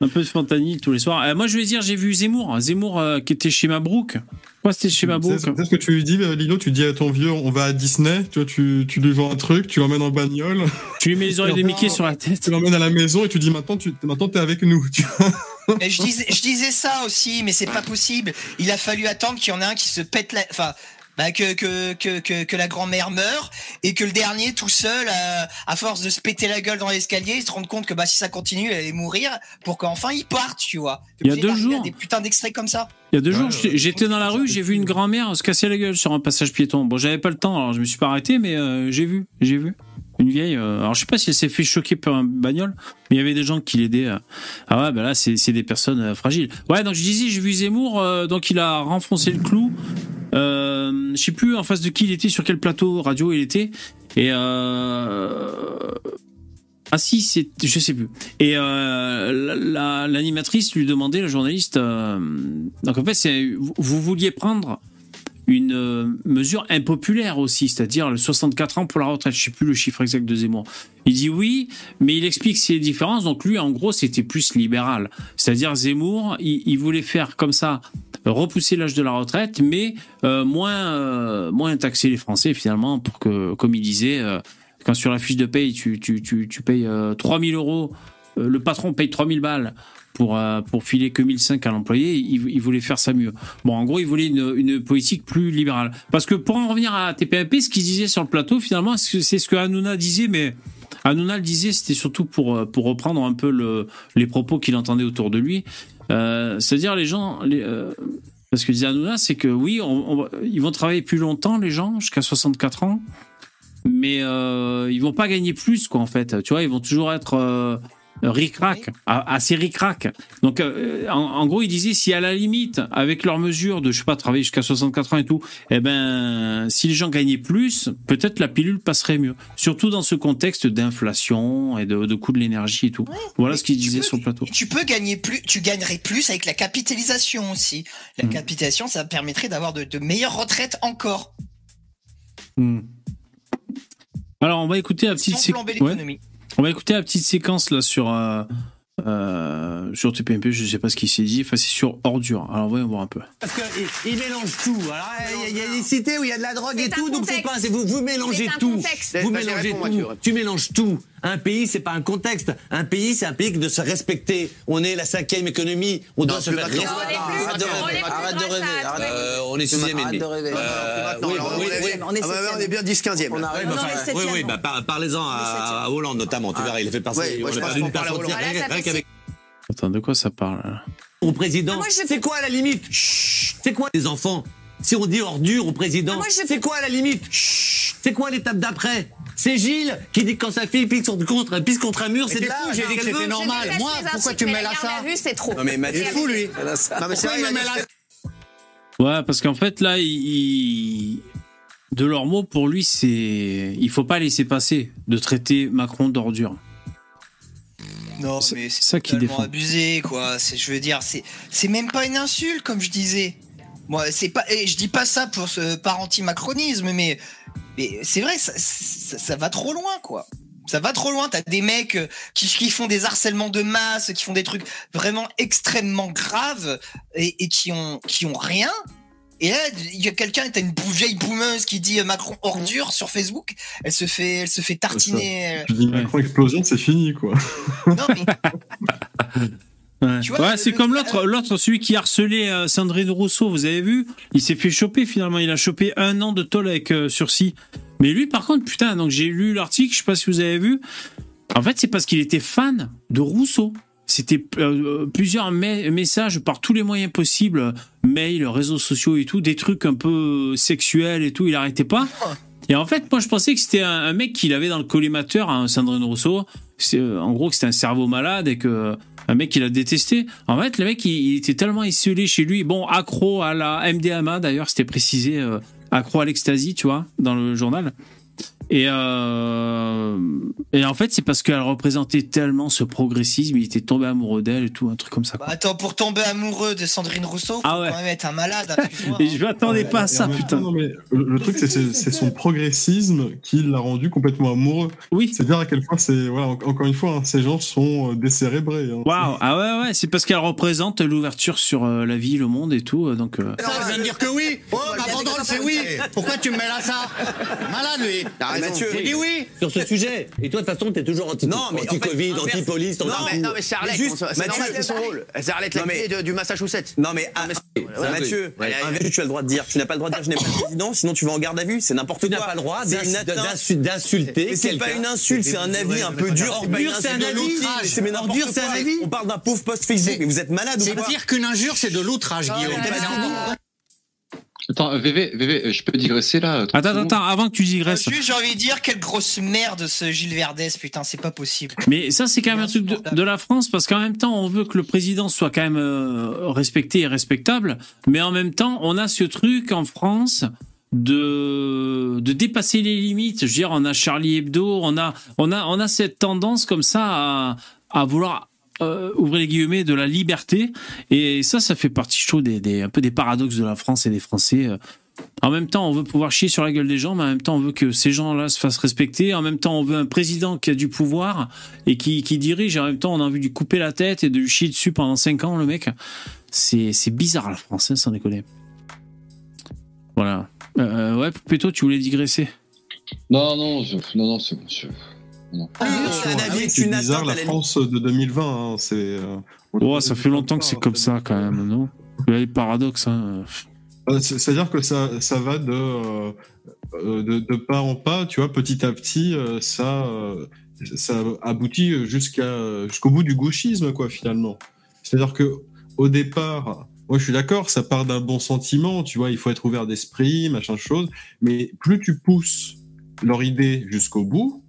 S1: un peu de fentanyl tous les soirs. Euh, moi, je vais dire, j'ai vu Zemmour, Zemmour euh, qui était chez Mabrouk. Quoi, c'était chez Mabrouk
S3: c'est c'est ce que tu lui dis, euh, Lino. Tu dis à ton vieux, on va à Disney. Tu vois, tu, tu lui vends un truc, tu l'emmènes en bagnole,
S1: Tu lui mets les oreilles de Mickey sur la tête.
S3: tu l'emmènes à la maison et tu dis maintenant, tu maintenant t'es avec nous. Tu vois.
S2: Et je disais, je disais ça aussi, mais c'est pas possible. Il a fallu attendre qu'il y en ait un qui se pète la, enfin, bah, que, que, que, que, que la grand-mère meure et que le dernier tout seul, euh, à force de se péter la gueule dans l'escalier, il se rende compte que bah si ça continue, il allait mourir pour qu'enfin il parte, tu vois.
S1: Il y a deux jours.
S2: Des putains d'extraits comme ça.
S1: Il y a deux
S3: Ouais,
S1: jours, j'étais dans la rue, j'ai vu une grand-mère se casser la gueule sur un passage piéton. Bon, j'avais pas le temps, alors je me suis pas arrêté, mais euh, j'ai vu, j'ai vu. Une vieille. euh, alors je sais pas si elle s'est fait choquer par un bagnole, mais il y avait des gens qui l'aidaient. Ah ouais, bah là, c'est des personnes euh, fragiles. Ouais, donc je disais, j'ai vu Zemmour, euh, donc il a renfoncé le clou. Euh, je sais plus en face de qui il était, sur quel plateau radio il était. Et ah si, c'est, je sais plus. Et euh, la- la- l'animatrice lui demandait, la journaliste, donc en fait, vous vouliez prendre une euh, mesure impopulaire aussi, c'est-à-dire le 64 ans pour la retraite. Je sais plus le chiffre exact de Zemmour. Il dit oui, mais il explique ses différences. Donc lui, en gros, c'était plus libéral. C'est-à-dire Zemmour, il, voulait faire comme ça, repousser l'âge de la retraite, mais euh, moins, euh, moins taxer les Français finalement, pour que, comme il disait, quand sur la fiche de paye, tu, tu, tu, tu payes euh, 3000 euros, le patron paye 3000 balles pour, euh, pour filer que 1005 à l'employé, il, voulait faire ça mieux. Bon, en gros, il voulait une, une politique plus libérale. Parce que pour en revenir à TPMP, ce qu'il disait sur le plateau, finalement, c'est ce que Hanouna disait, mais Hanouna le disait, c'était surtout pour, euh, pour reprendre un peu le, les propos qu'il entendait autour de lui. Euh, C'est-à-dire, les gens. Les, parce que disait Hanouna, c'est que oui, ils vont travailler plus longtemps, les gens, jusqu'à 64 ans, mais euh, ils vont pas gagner plus, quoi, en fait. Tu vois, ils vont toujours être. Ric-rac, assez ric-rac. Donc, euh, en, en gros, il disait si à la limite, avec leurs mesures de, je sais pas, travailler jusqu'à 64 ans et tout, eh ben, si les gens gagnaient plus, peut-être la pilule passerait mieux. Surtout dans ce contexte d'inflation et de, de coût de l'énergie et tout. Voilà ce qu'il
S2: tu
S1: disait
S2: peux-
S1: sur le plateau.
S2: Tu peux gagner plus, tu gagnerais plus avec la capitalisation aussi. La
S1: Mm.
S2: capitalisation, ça permettrait d'avoir de, de meilleures retraites encore.
S1: Hmm. Alors, on va écouter la petite séquence. On va écouter la petite séquence là sur euh, euh, sur TPMP. Je sais pas ce qu'il s'est dit. Enfin, c'est sur ordure. Alors, voyons voir un peu.
S5: Parce qu'il il mélange tout. Alors, il y, a- des cités où il y a de la drogue et
S6: C'est
S5: tout, donc faut
S6: contexte.
S5: pas. c'est Vous, vous mélangez
S6: C'est un
S5: tout.
S6: contexte.
S5: Vous mélangez tout. Tu mélanges tout. Un pays, c'est pas un contexte. Un pays, c'est un pays qui doit se respecter. On est la cinquième économie. On doit
S7: Non,
S5: se faire
S7: maintenant.
S6: On est plus-
S7: Arrête de
S6: on est
S7: rêver. de.
S5: Euh, on est sixième
S7: Arrête
S5: ennemi.
S7: de rêver.
S5: Euh,
S7: on est- ah bien 10-15e.
S5: Oui, oui, bah, par- parlez-en à, à Hollande notamment. Tu verras, il a fait passer. On a perdu une personne rien qu'avec
S1: Attends, de quoi ça parle là
S5: au président.
S6: Moi, je-
S5: C'est quoi la limite Chut. C'est quoi les enfants Si on dit ordure au président,
S6: Moi, je-
S5: c'est quoi la limite Chut. C'est quoi l'étape d'après C'est Gilles qui dit que quand sa fille pisse contre, pisse contre un mur, c'est de
S8: fou, j'ai dit que
S5: qu'elle
S8: c'était normal. Moi, pourquoi tu me mêles
S6: la
S8: à ça
S6: à c'est trop.
S5: Non mais Mathieu,
S8: Il est fou, lui.
S7: Non, mais c'est
S8: Pourquoi
S7: vrai,
S8: il me met
S7: dit-
S8: là
S1: Ouais, parce qu'en fait là, il, de leurs mots pour lui, c'est il faut pas laisser passer de traiter Macron d'ordure.
S2: Non,
S1: C'est-
S2: mais
S1: c'est
S2: c'est
S1: ça défend.
S2: abusé, quoi. C'est, je veux dire, c'est, c'est même pas une insulte, comme je disais. Moi, c'est pas, et je dis pas ça pour ce par anti-macronisme, mais, mais c'est vrai, ça, ça, ça va trop loin, quoi. Ça va trop loin. T'as des mecs euh, qui, qui font des harcèlements de masse, qui font des trucs vraiment extrêmement graves et, et qui ont, qui ont rien. Et là, il y a quelqu'un, t'as une vieille boumeuse qui dit euh, Macron ordure sur Facebook. Elle se fait, elle se fait tartiner. euh,
S3: Tu dis Macron explosion, c'est fini, quoi.
S2: Non, mais
S1: Ouais, c'est comme l'autre, l'autre, celui qui harcelait euh, Sandrine Rousseau, vous avez vu? Il s'est fait choper finalement, il a chopé un an de tôle avec euh, sursis. Mais lui, par contre, putain, donc j'ai lu l'article, je sais pas si vous avez vu. En fait, c'est parce qu'il était fan de Rousseau. C'était euh, plusieurs me- messages par tous les moyens possibles, mails, réseaux sociaux et tout, des trucs un peu sexuels et tout, il arrêtait pas. Et en fait, moi, je pensais que c'était un, un mec qu'il avait dans le collimateur, hein, Sandrine Rousseau. C'est, euh, en gros, que c'était un cerveau malade et que un mec qu'il a détesté. En fait, le mec, il, était tellement isolé chez lui. Bon, accro à la MDMA, d'ailleurs, c'était précisé, euh, accro à l'ecstasy, tu vois, dans le journal. Et, euh, et en fait, c'est parce qu'elle représentait tellement ce progressisme, il était tombé amoureux d'elle et tout, un truc comme ça.
S2: Bah,
S1: quoi.
S2: attends, pour tomber amoureux de Sandrine Rousseau, faut
S1: Ah ouais.
S2: quand même être un malade. hein,
S1: Et
S2: hein.
S1: je m'attendais pas à ça, putain.
S3: non, mais le, le truc, c'est- son progressisme qui l'a rendu complètement amoureux.
S1: Oui.
S3: C'est dire à quel point c'est. Voilà, en- encore une fois, hein, ces gens sont euh, décérébrés. hein.
S1: Waouh, ah ouais, ouais, c'est parce qu'elle représente l'ouverture sur euh, la vie, le monde et tout, euh, donc. euh,
S8: Ça, je viens de dire que oui. Oh, ma banderole, c'est oui. Pourquoi tu me mêles à ça? Malade, lui.
S5: Mathieu,
S8: J'ai dit oui.
S5: sur ce sujet. Et toi, de toute façon, t'es toujours
S7: Non,
S5: anti-Covid, anti-police,
S7: Non,
S5: anti-
S7: mais, non, mais c'est Arlette. C'est
S5: Mathieu,
S7: normal, c'est son rôle. C'est Arlette
S9: Non,
S7: de- du Massachusetts.
S9: Non mais, ah, Mathieu, tu as le droit de dire. Tu n'as pas le droit de dire je n'aime pas le président, sinon tu vas en garde à vue. C'est n'importe
S5: Tu
S9: quoi.
S5: n'as pas le droit
S9: C'est
S5: d'insulter
S9: Mais c'est pas une insulte, c'est un avis un peu dur. C'est pas
S5: Ordure, c'est un avis.
S9: C'est
S8: Ordure, c'est un avis.
S9: On parle d'un pauvre post Facebook,
S8: C'est-
S9: mais vous êtes malade ou
S8: C'est
S9: quoi
S8: dire qu'une injure, c'est de l'outrage, Guillaume.
S4: Attends, VV, VV, je peux digresser là
S1: Attends, attends, attends, avant que tu
S2: Euh,
S1: digresses.
S2: Juste, j'ai envie de dire quelle grosse merde ce Gilles Verdès, putain, c'est pas possible.
S1: Mais ça, c'est quand même un truc de, la France, parce qu'en même temps, on veut que le président soit quand même euh, respecté et respectable, mais en même temps, on a ce truc en France de, de dépasser les limites. Je veux dire, on a Charlie Hebdo, on a, on a, on a cette tendance comme ça à, à vouloir euh, ouvrir les guillemets de la liberté, et ça, ça fait partie, je trouve, des, un peu des paradoxes de la France et des Français. euh. En même temps, on veut pouvoir chier sur la gueule des gens, mais en même temps, on veut que ces gens-là se fassent respecter. En même temps, on veut un président qui a du pouvoir et qui, dirige. En même temps, on a envie de lui couper la tête et de lui chier dessus pendant 5 ans, le mec. C'est bizarre, la France, hein, sans déconner. Voilà. Euh, ouais, Poupetto, tu voulais digresser?
S4: Non, non, non, non, c'est bon. je-
S9: Avis,
S3: C'est
S9: c'est une
S3: bizarre, la France de 2020. hein, c'est. euh,
S1: Oh, ça fait longtemps que c'est comme ça, quand même, non? Il y a les paradoxes, hein.
S3: C'est- C'est-à-dire que ça, ça va de, euh, euh, de, de pas en pas, tu vois, petit à petit, ça, ça aboutit jusqu'à jusqu'au bout du gauchisme, quoi, finalement. C'est-à-dire que au départ, moi, je suis d'accord, ça part d'un bon sentiment, tu vois, il faut être ouvert d'esprit, machin chose, mais plus tu pousses leur idée jusqu'au bout,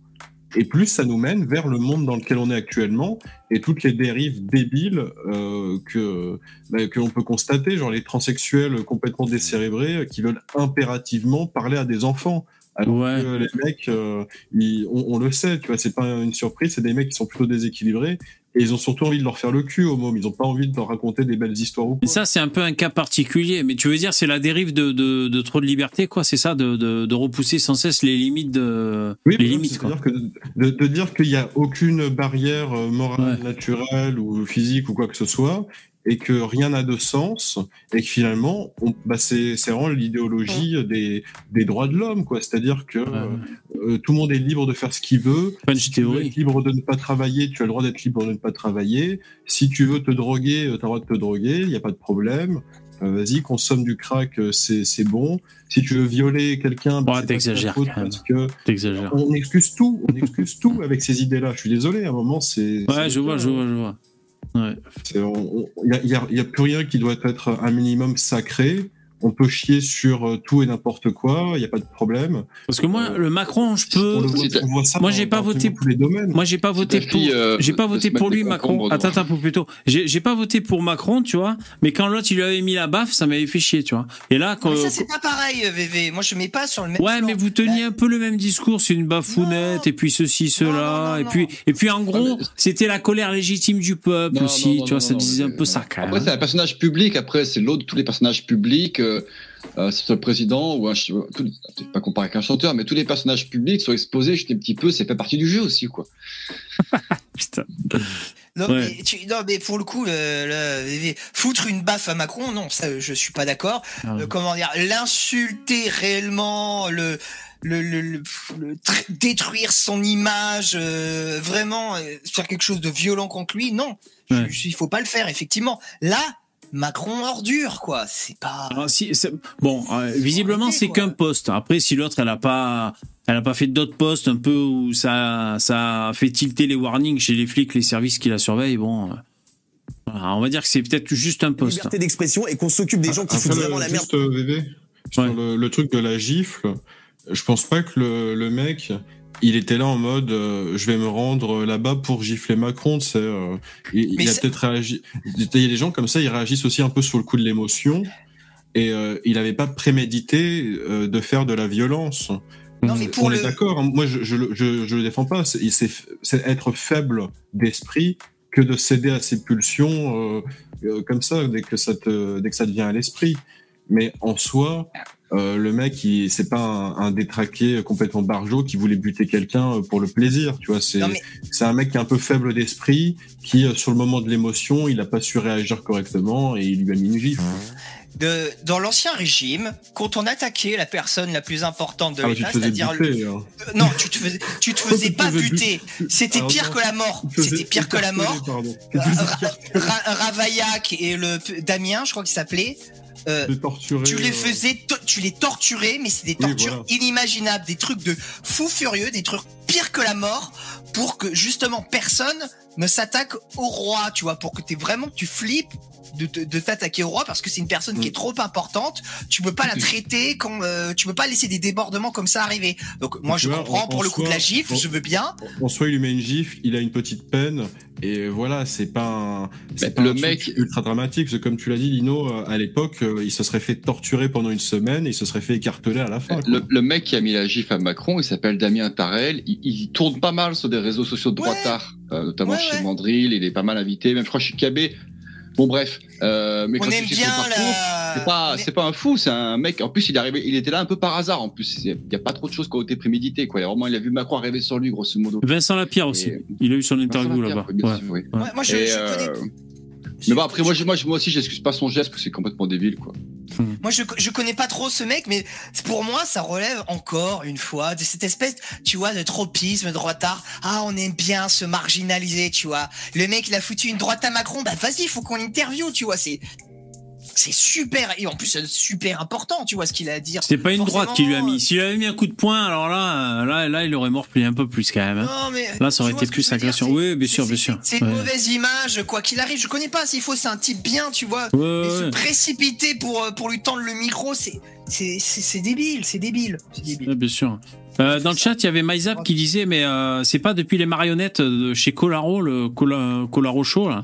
S3: et plus ça nous mène vers le monde dans lequel on est actuellement et toutes les dérives débiles euh, que bah, que l'on peut constater, genre les transsexuels complètement décérébrés euh, qui veulent impérativement parler à des enfants. Alors
S1: Ouais.
S3: que les mecs, euh, ils- on, on le sait, tu vois, c'est pas une surprise, c'est des mecs qui sont plutôt déséquilibrés et ils ont surtout envie de leur faire le cul au môme. Ils ont pas envie de leur raconter des belles histoires ou
S1: ça, c'est un peu un cas particulier. Mais tu veux dire, c'est la dérive de, de, de trop de liberté, quoi. C'est ça, de, de, de repousser sans cesse les limites de
S3: Oui,
S1: les limites, quoi.
S3: c'est-à-dire que de, de dire qu'il n'y a aucune barrière euh, morale,
S1: Ouais.
S3: naturelle ou physique ou quoi que ce soit, et que rien n'a de sens, et que finalement, on, bah c'est c'est vraiment l'idéologie des, des droits de l'homme, quoi. C'est-à-dire que
S1: Ouais.
S3: euh, tout le monde est libre de faire ce qu'il veut.
S1: Punch
S3: Si tu veux
S1: théorie.
S3: être libre de ne pas travailler, tu as le droit d'être libre de ne pas travailler. Si tu veux te droguer, tu as le droit de te droguer, il n'y a pas de problème. Euh, Vas-y, consomme du crack, euh, c'est c'est bon. Si tu veux violer quelqu'un, bah, ta
S1: t'exagères
S3: faute
S1: quand même.
S3: parce que
S1: T'exagères.
S3: on excuse tout, on excuse tout avec ces idées-là. Je suis désolé, à un moment, c'est.
S1: Ouais, je vois, je vois, je vois.
S3: Il n'y a, y a- y a plus rien qui doit être un minimum sacré. On peut chier sur euh, tout et n'importe quoi, il n'y a pas de problème.
S1: Parce que moi, le Macron, je peux.
S3: le voit,
S4: Si t'as-
S3: on voit ça
S1: Moi,
S3: dans-
S1: j'ai pas voté
S3: tous les domaines.
S1: Moi, j'ai pas voté pour.
S4: euh,
S1: J'ai pas voté pour lui, Macron.
S4: concombres
S1: Attends,
S4: devant.
S1: attends, plutôt. J'ai j'ai pas voté pour Macron, tu vois. Mais quand l'autre, il lui avait mis la baffe, ça m'avait fait chier, tu vois. Et là, quand.
S2: Mais ça, c'est pas pareil, euh, VV. Moi, je mets pas sur le même.
S1: Ouais,
S2: plan.
S1: mais vous teniez un peu le même discours, c'est une bafounette,
S2: Non.
S1: et puis ceci, cela,
S2: Non, non,
S1: et puis, et puis en gros,
S4: Ah, mais-
S1: c'était la colère légitime du peuple
S4: Non,
S1: aussi,
S4: non, non,
S1: tu vois,
S4: non,
S1: ça
S4: non,
S1: disait un peu ça.
S4: Après, c'est un personnage public. Après, c'est l'autre de tous les personnages publics. Euh, euh, c'est le président ou un. tout- pas comparé avec un chanteur, mais tous les personnages publics sont exposés. J'étais un petit peu. Ça fait partie du jeu aussi, quoi.
S1: Putain.
S2: Non,
S1: Ouais.
S2: mais, tu- non, mais pour le coup, le, le- VV, foutre une baffe à Macron, non, ça, je suis pas d'accord.
S1: Ah.
S2: Euh, comment dire, l'insulter réellement, le, le, le, le- le tr- détruire son image, euh, vraiment euh, faire quelque chose de violent contre lui, non,
S1: Ouais.
S2: il faut pas le faire, effectivement. Là, Macron ordure, quoi. C'est pas.
S1: Alors, si, c'est- bon, euh, visiblement, c'est
S2: quoi.
S1: qu'un poste. Après, si l'autre, elle a pas, elle a pas fait d'autres postes un peu où ça, ça a fait tilter les warnings chez les flics, les services qui la surveillent, bon. euh, voilà, on va dire que c'est peut-être juste un poste.
S9: Liberté d'expression et qu'on s'occupe des gens qui
S3: Après,
S9: foutent vraiment la merde.
S3: juste, euh, sur
S1: Ouais.
S3: le, le truc de la gifle, je pense pas que le, le mec, il était là en mode euh, je vais me rendre là-bas pour gifler Macron. C'est, euh, il, a peut-être réagi. Il y a des gens comme ça, ils réagissent aussi un peu sur le coup de l'émotion. Et euh, il n'avait pas prémédité euh, de faire de la violence.
S2: Non, mais pour
S3: On
S2: le.
S3: est d'accord. hein. Moi, je, je, le- je, je le défends pas. C'est, être faible d'esprit que de céder à ses pulsions euh, euh, comme ça dès que ça te, dès que ça te vient à l'esprit. Mais en soi, euh, le mec, il, c'est pas un, un détraqué complètement barjot qui voulait buter quelqu'un euh, pour le plaisir. Tu vois, c'est,
S2: Non, mais-
S3: c'est un mec qui est un peu faible d'esprit, qui euh, sur le moment de l'émotion, il a pas su réagir correctement et il lui a mis une gifle.
S2: de, dans l'ancien régime, quand on attaquait la personne la plus importante de
S3: Ah,
S2: l'État, c'est-à-dire le,
S3: hein.
S2: Euh, Non, tu te faisais, tu te faisais pas buter. C'était pire que la mort. C'était pire que la mort. Ravaillac et le Damien, je crois qu'il s'appelait. Euh,
S3: torturer.
S2: tu les
S3: euh,
S2: faisais, to- tu les torturais, mais c'est des
S3: Oui,
S2: tortures
S3: voilà.
S2: inimaginables, des trucs de fou furieux, des trucs pires que la mort, pour que justement personne ne s'attaque au roi, tu vois, pour que t'aies vraiment que tu flippes de, te- de t'attaquer au roi parce que c'est une personne qui est
S3: Mm.
S2: trop importante. Tu peux pas la traiter quand euh, tu peux pas laisser des débordements comme ça arriver. Donc moi je
S3: vois,
S2: comprends
S3: en-
S2: pour
S3: en
S2: le coup de la gifle,
S3: en-
S2: je veux bien.
S3: En soi, il lui met une gifle, il a une petite peine, et voilà, c'est pas un, pas
S4: le
S3: un truc
S4: mec-
S3: ultra dramatique. parce que Comme tu l'as dit, Lino, euh, à l'époque, euh, il se serait fait torturer pendant une semaine et il se serait fait écarteler à la fin.
S4: Le, le mec qui a mis la gifle à Macron, il s'appelle Damien Tarel. Il, il tourne pas mal sur des réseaux sociaux de
S2: Ouais.
S4: droitard, notamment
S2: Ouais,
S4: chez
S2: ouais.
S4: Mandril. Il est pas mal invité, même je crois chez KB. Bon bref, euh, mais
S2: On
S4: quand tu
S2: aime bien
S4: son parcours,
S2: la.
S4: c'est pas,
S2: on est-
S4: c'est pas un fou, c'est un mec. En plus, il est arrivé, il était là un peu par hasard. En plus, il y a pas trop de choses qui ont été préméditées. Quoi. Il a vraiment, il a vu Macron arriver sur lui, grosso modo.
S1: Vincent Lapierre aussi.
S4: Et-
S1: Il a eu son
S4: Vincent
S1: interview là-bas. Ouais.
S4: oui.
S2: Ouais, moi je, je
S4: euh,
S2: connais.
S4: Mais bon, après, moi, je- moi, moi aussi, j'excuse pas son geste parce que c'est complètement débile, quoi.
S2: Moi, je, je connais pas trop ce mec, mais pour moi, ça relève encore une fois de cette espèce, tu vois, de tropisme, de droitard. Ah, on aime bien se marginaliser, tu vois. Le mec, il a foutu une droite à Macron, bah vas-y, il faut qu'on l'interview, tu vois. C'est, c'est super, et en plus, c'est super important, tu vois, ce qu'il a à dire.
S1: C'était pas une droite qui lui a mis. S'il avait mis un coup de poing, alors là, euh, là, là, il aurait morflé un peu plus quand même. hein.
S2: Non, mais
S1: Là, ça aurait été plus agression. Oui, bien sûr, bien sûr.
S2: C'est une
S1: Ouais.
S2: mauvaise image, quoi qu'il arrive. Je connais pas. S'il faut, c'est un type bien, tu vois.
S1: Ouais,
S2: Mais
S1: ouais,
S2: se précipiter pour, euh, pour lui tendre le micro, c'est, c'est, débile, c'est débile, c'est débile.
S1: Bien sûr. Euh, dans le chat, il y avait MyZap qui disait, mais euh, c'est pas depuis les marionnettes de chez Colaro, le Cola- Colaro Show, là,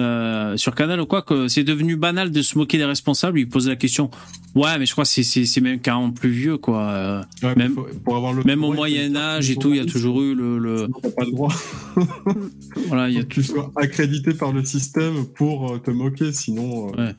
S1: euh, sur Canal ou quoi, que c'est devenu banal de se moquer des responsables. Il posait la question. Ouais, mais je crois que c'est- même carrément plus vieux, quoi. Euh,
S3: Ouais,
S1: même
S3: faut- pour avoir le
S1: même au
S3: droit,
S1: Moyen Âge et tout, il y a toujours eu le,
S3: pas le droit.
S1: voilà, il y a
S3: Faut que tu sois accrédité par le système pour euh, te moquer, sinon. euh,
S1: Ouais.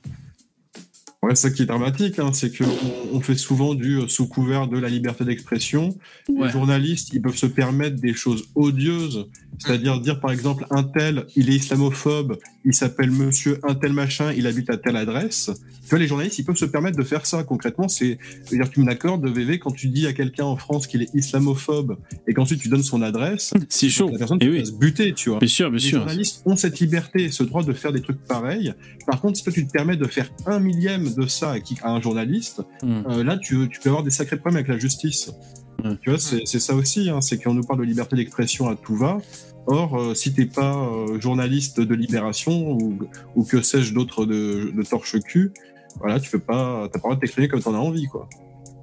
S3: Ouais, c'est ça qui est dramatique, hein, c'est qu'on on fait souvent du euh, sous couvert de la liberté d'expression.
S1: Ouais.
S3: Les journalistes, ils peuvent se permettre des choses odieuses, c'est-à-dire dire par exemple un tel, il est islamophobe, il s'appelle Monsieur un tel machin, il habite à telle adresse. Tu vois, les journalistes, ils peuvent se permettre de faire ça. Concrètement, c'est, dire, tu me l'accordes, VV, quand tu dis à quelqu'un en France qu'il est islamophobe et qu'ensuite tu donnes son adresse,
S1: C'est chaud.
S3: la personne
S1: Eh
S3: peut
S1: oui.
S3: se buter, tu vois.
S1: Bien sûr, bien
S3: Les
S1: sûr.
S3: journalistes ont cette liberté et ce droit de faire des trucs pareils. Par contre, si toi tu te permets de faire un millième de ça à, un journaliste,
S1: Mm.
S3: euh, là tu, tu peux avoir des sacrés problèmes avec la justice. Tu vois, c'est ça aussi, hein, c'est qu'on nous parle de liberté d'expression à tout va. Or, euh, si t'es pas euh, journaliste de Libération ou, ou que sais-je d'autres de, de torche-cul, voilà, tu peux pas, t'as pas le droit de t'exprimer comme t'en as envie, quoi.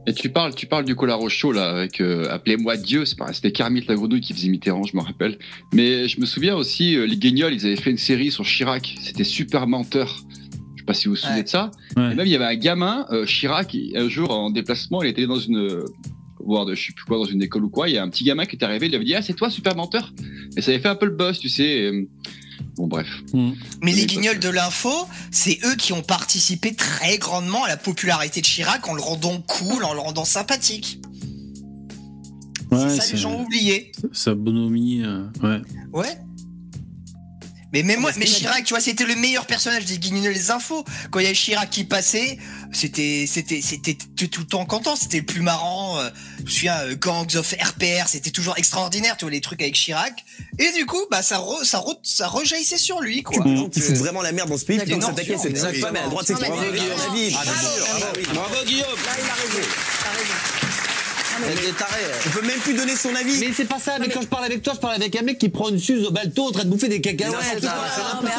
S4: Et tu parles, tu parles du Colaro Show là avec euh, appelez-moi Dieu, c'est pas- c'était Kermit la grenouille qui faisait Mitterrand, je me rappelle. Mais je me souviens aussi euh, les Guignols, ils avaient fait une série sur Chirac, c'était super menteur. Je sais pas si vous vous souvenez
S2: Ouais.
S4: de ça.
S1: Ouais.
S4: Et même il y avait un gamin, euh, Chirac, il- un jour en déplacement, il était dans une euh, voir de je sais plus quoi dans une école ou quoi, il y a un petit gamin qui est arrivé, il avait dit "Ah, c'est toi super menteur?" Et ça avait fait un peu le buzz, tu sais. Bon bref.
S1: Mm.
S2: Mais les guignols de l'info, c'est eux qui ont participé très grandement à la popularité de Chirac en le rendant cool, en le rendant sympathique.
S1: Ouais,
S2: c'est ça les gens ont oublié.
S1: sa bonhomie. euh, ouais.
S2: Ouais. Mais même moi,
S9: mais
S2: mais
S9: c'est-
S2: Chirac, tu vois, c'était le meilleur personnage des Guignols des infos. Quand il y avait Chirac qui passait, c'était, c'était, c'était tout tout le temps content. C'était le plus marrant. euh, Je me souviens, euh, Gangs of RPR, c'était toujours extraordinaire, tu vois, les trucs avec Chirac. Et du coup, bah, ça, re- ça, re- ça rejaillissait sur lui, quoi.
S9: Les gens
S2: Donc, euh,
S9: foutent vraiment la merde dans ce pays, que s'attaquer à cette femme, elle a le droit de
S6: Non, mais
S9: s'exprimer.
S6: c'est
S9: Guillaume,
S6: évident.
S9: la.
S6: Ah,
S9: Ah, sûr. Ah, bah oui.
S5: Bravo Guillaume
S6: Là, il a raison.
S5: Est tarée.
S9: On peut même plus donner son avis.
S5: Mais c'est pas ça, mais quand je parle avec toi, je parle avec un mec qui prend une suze au balto en train de bouffer des cacahuètes.
S6: Mais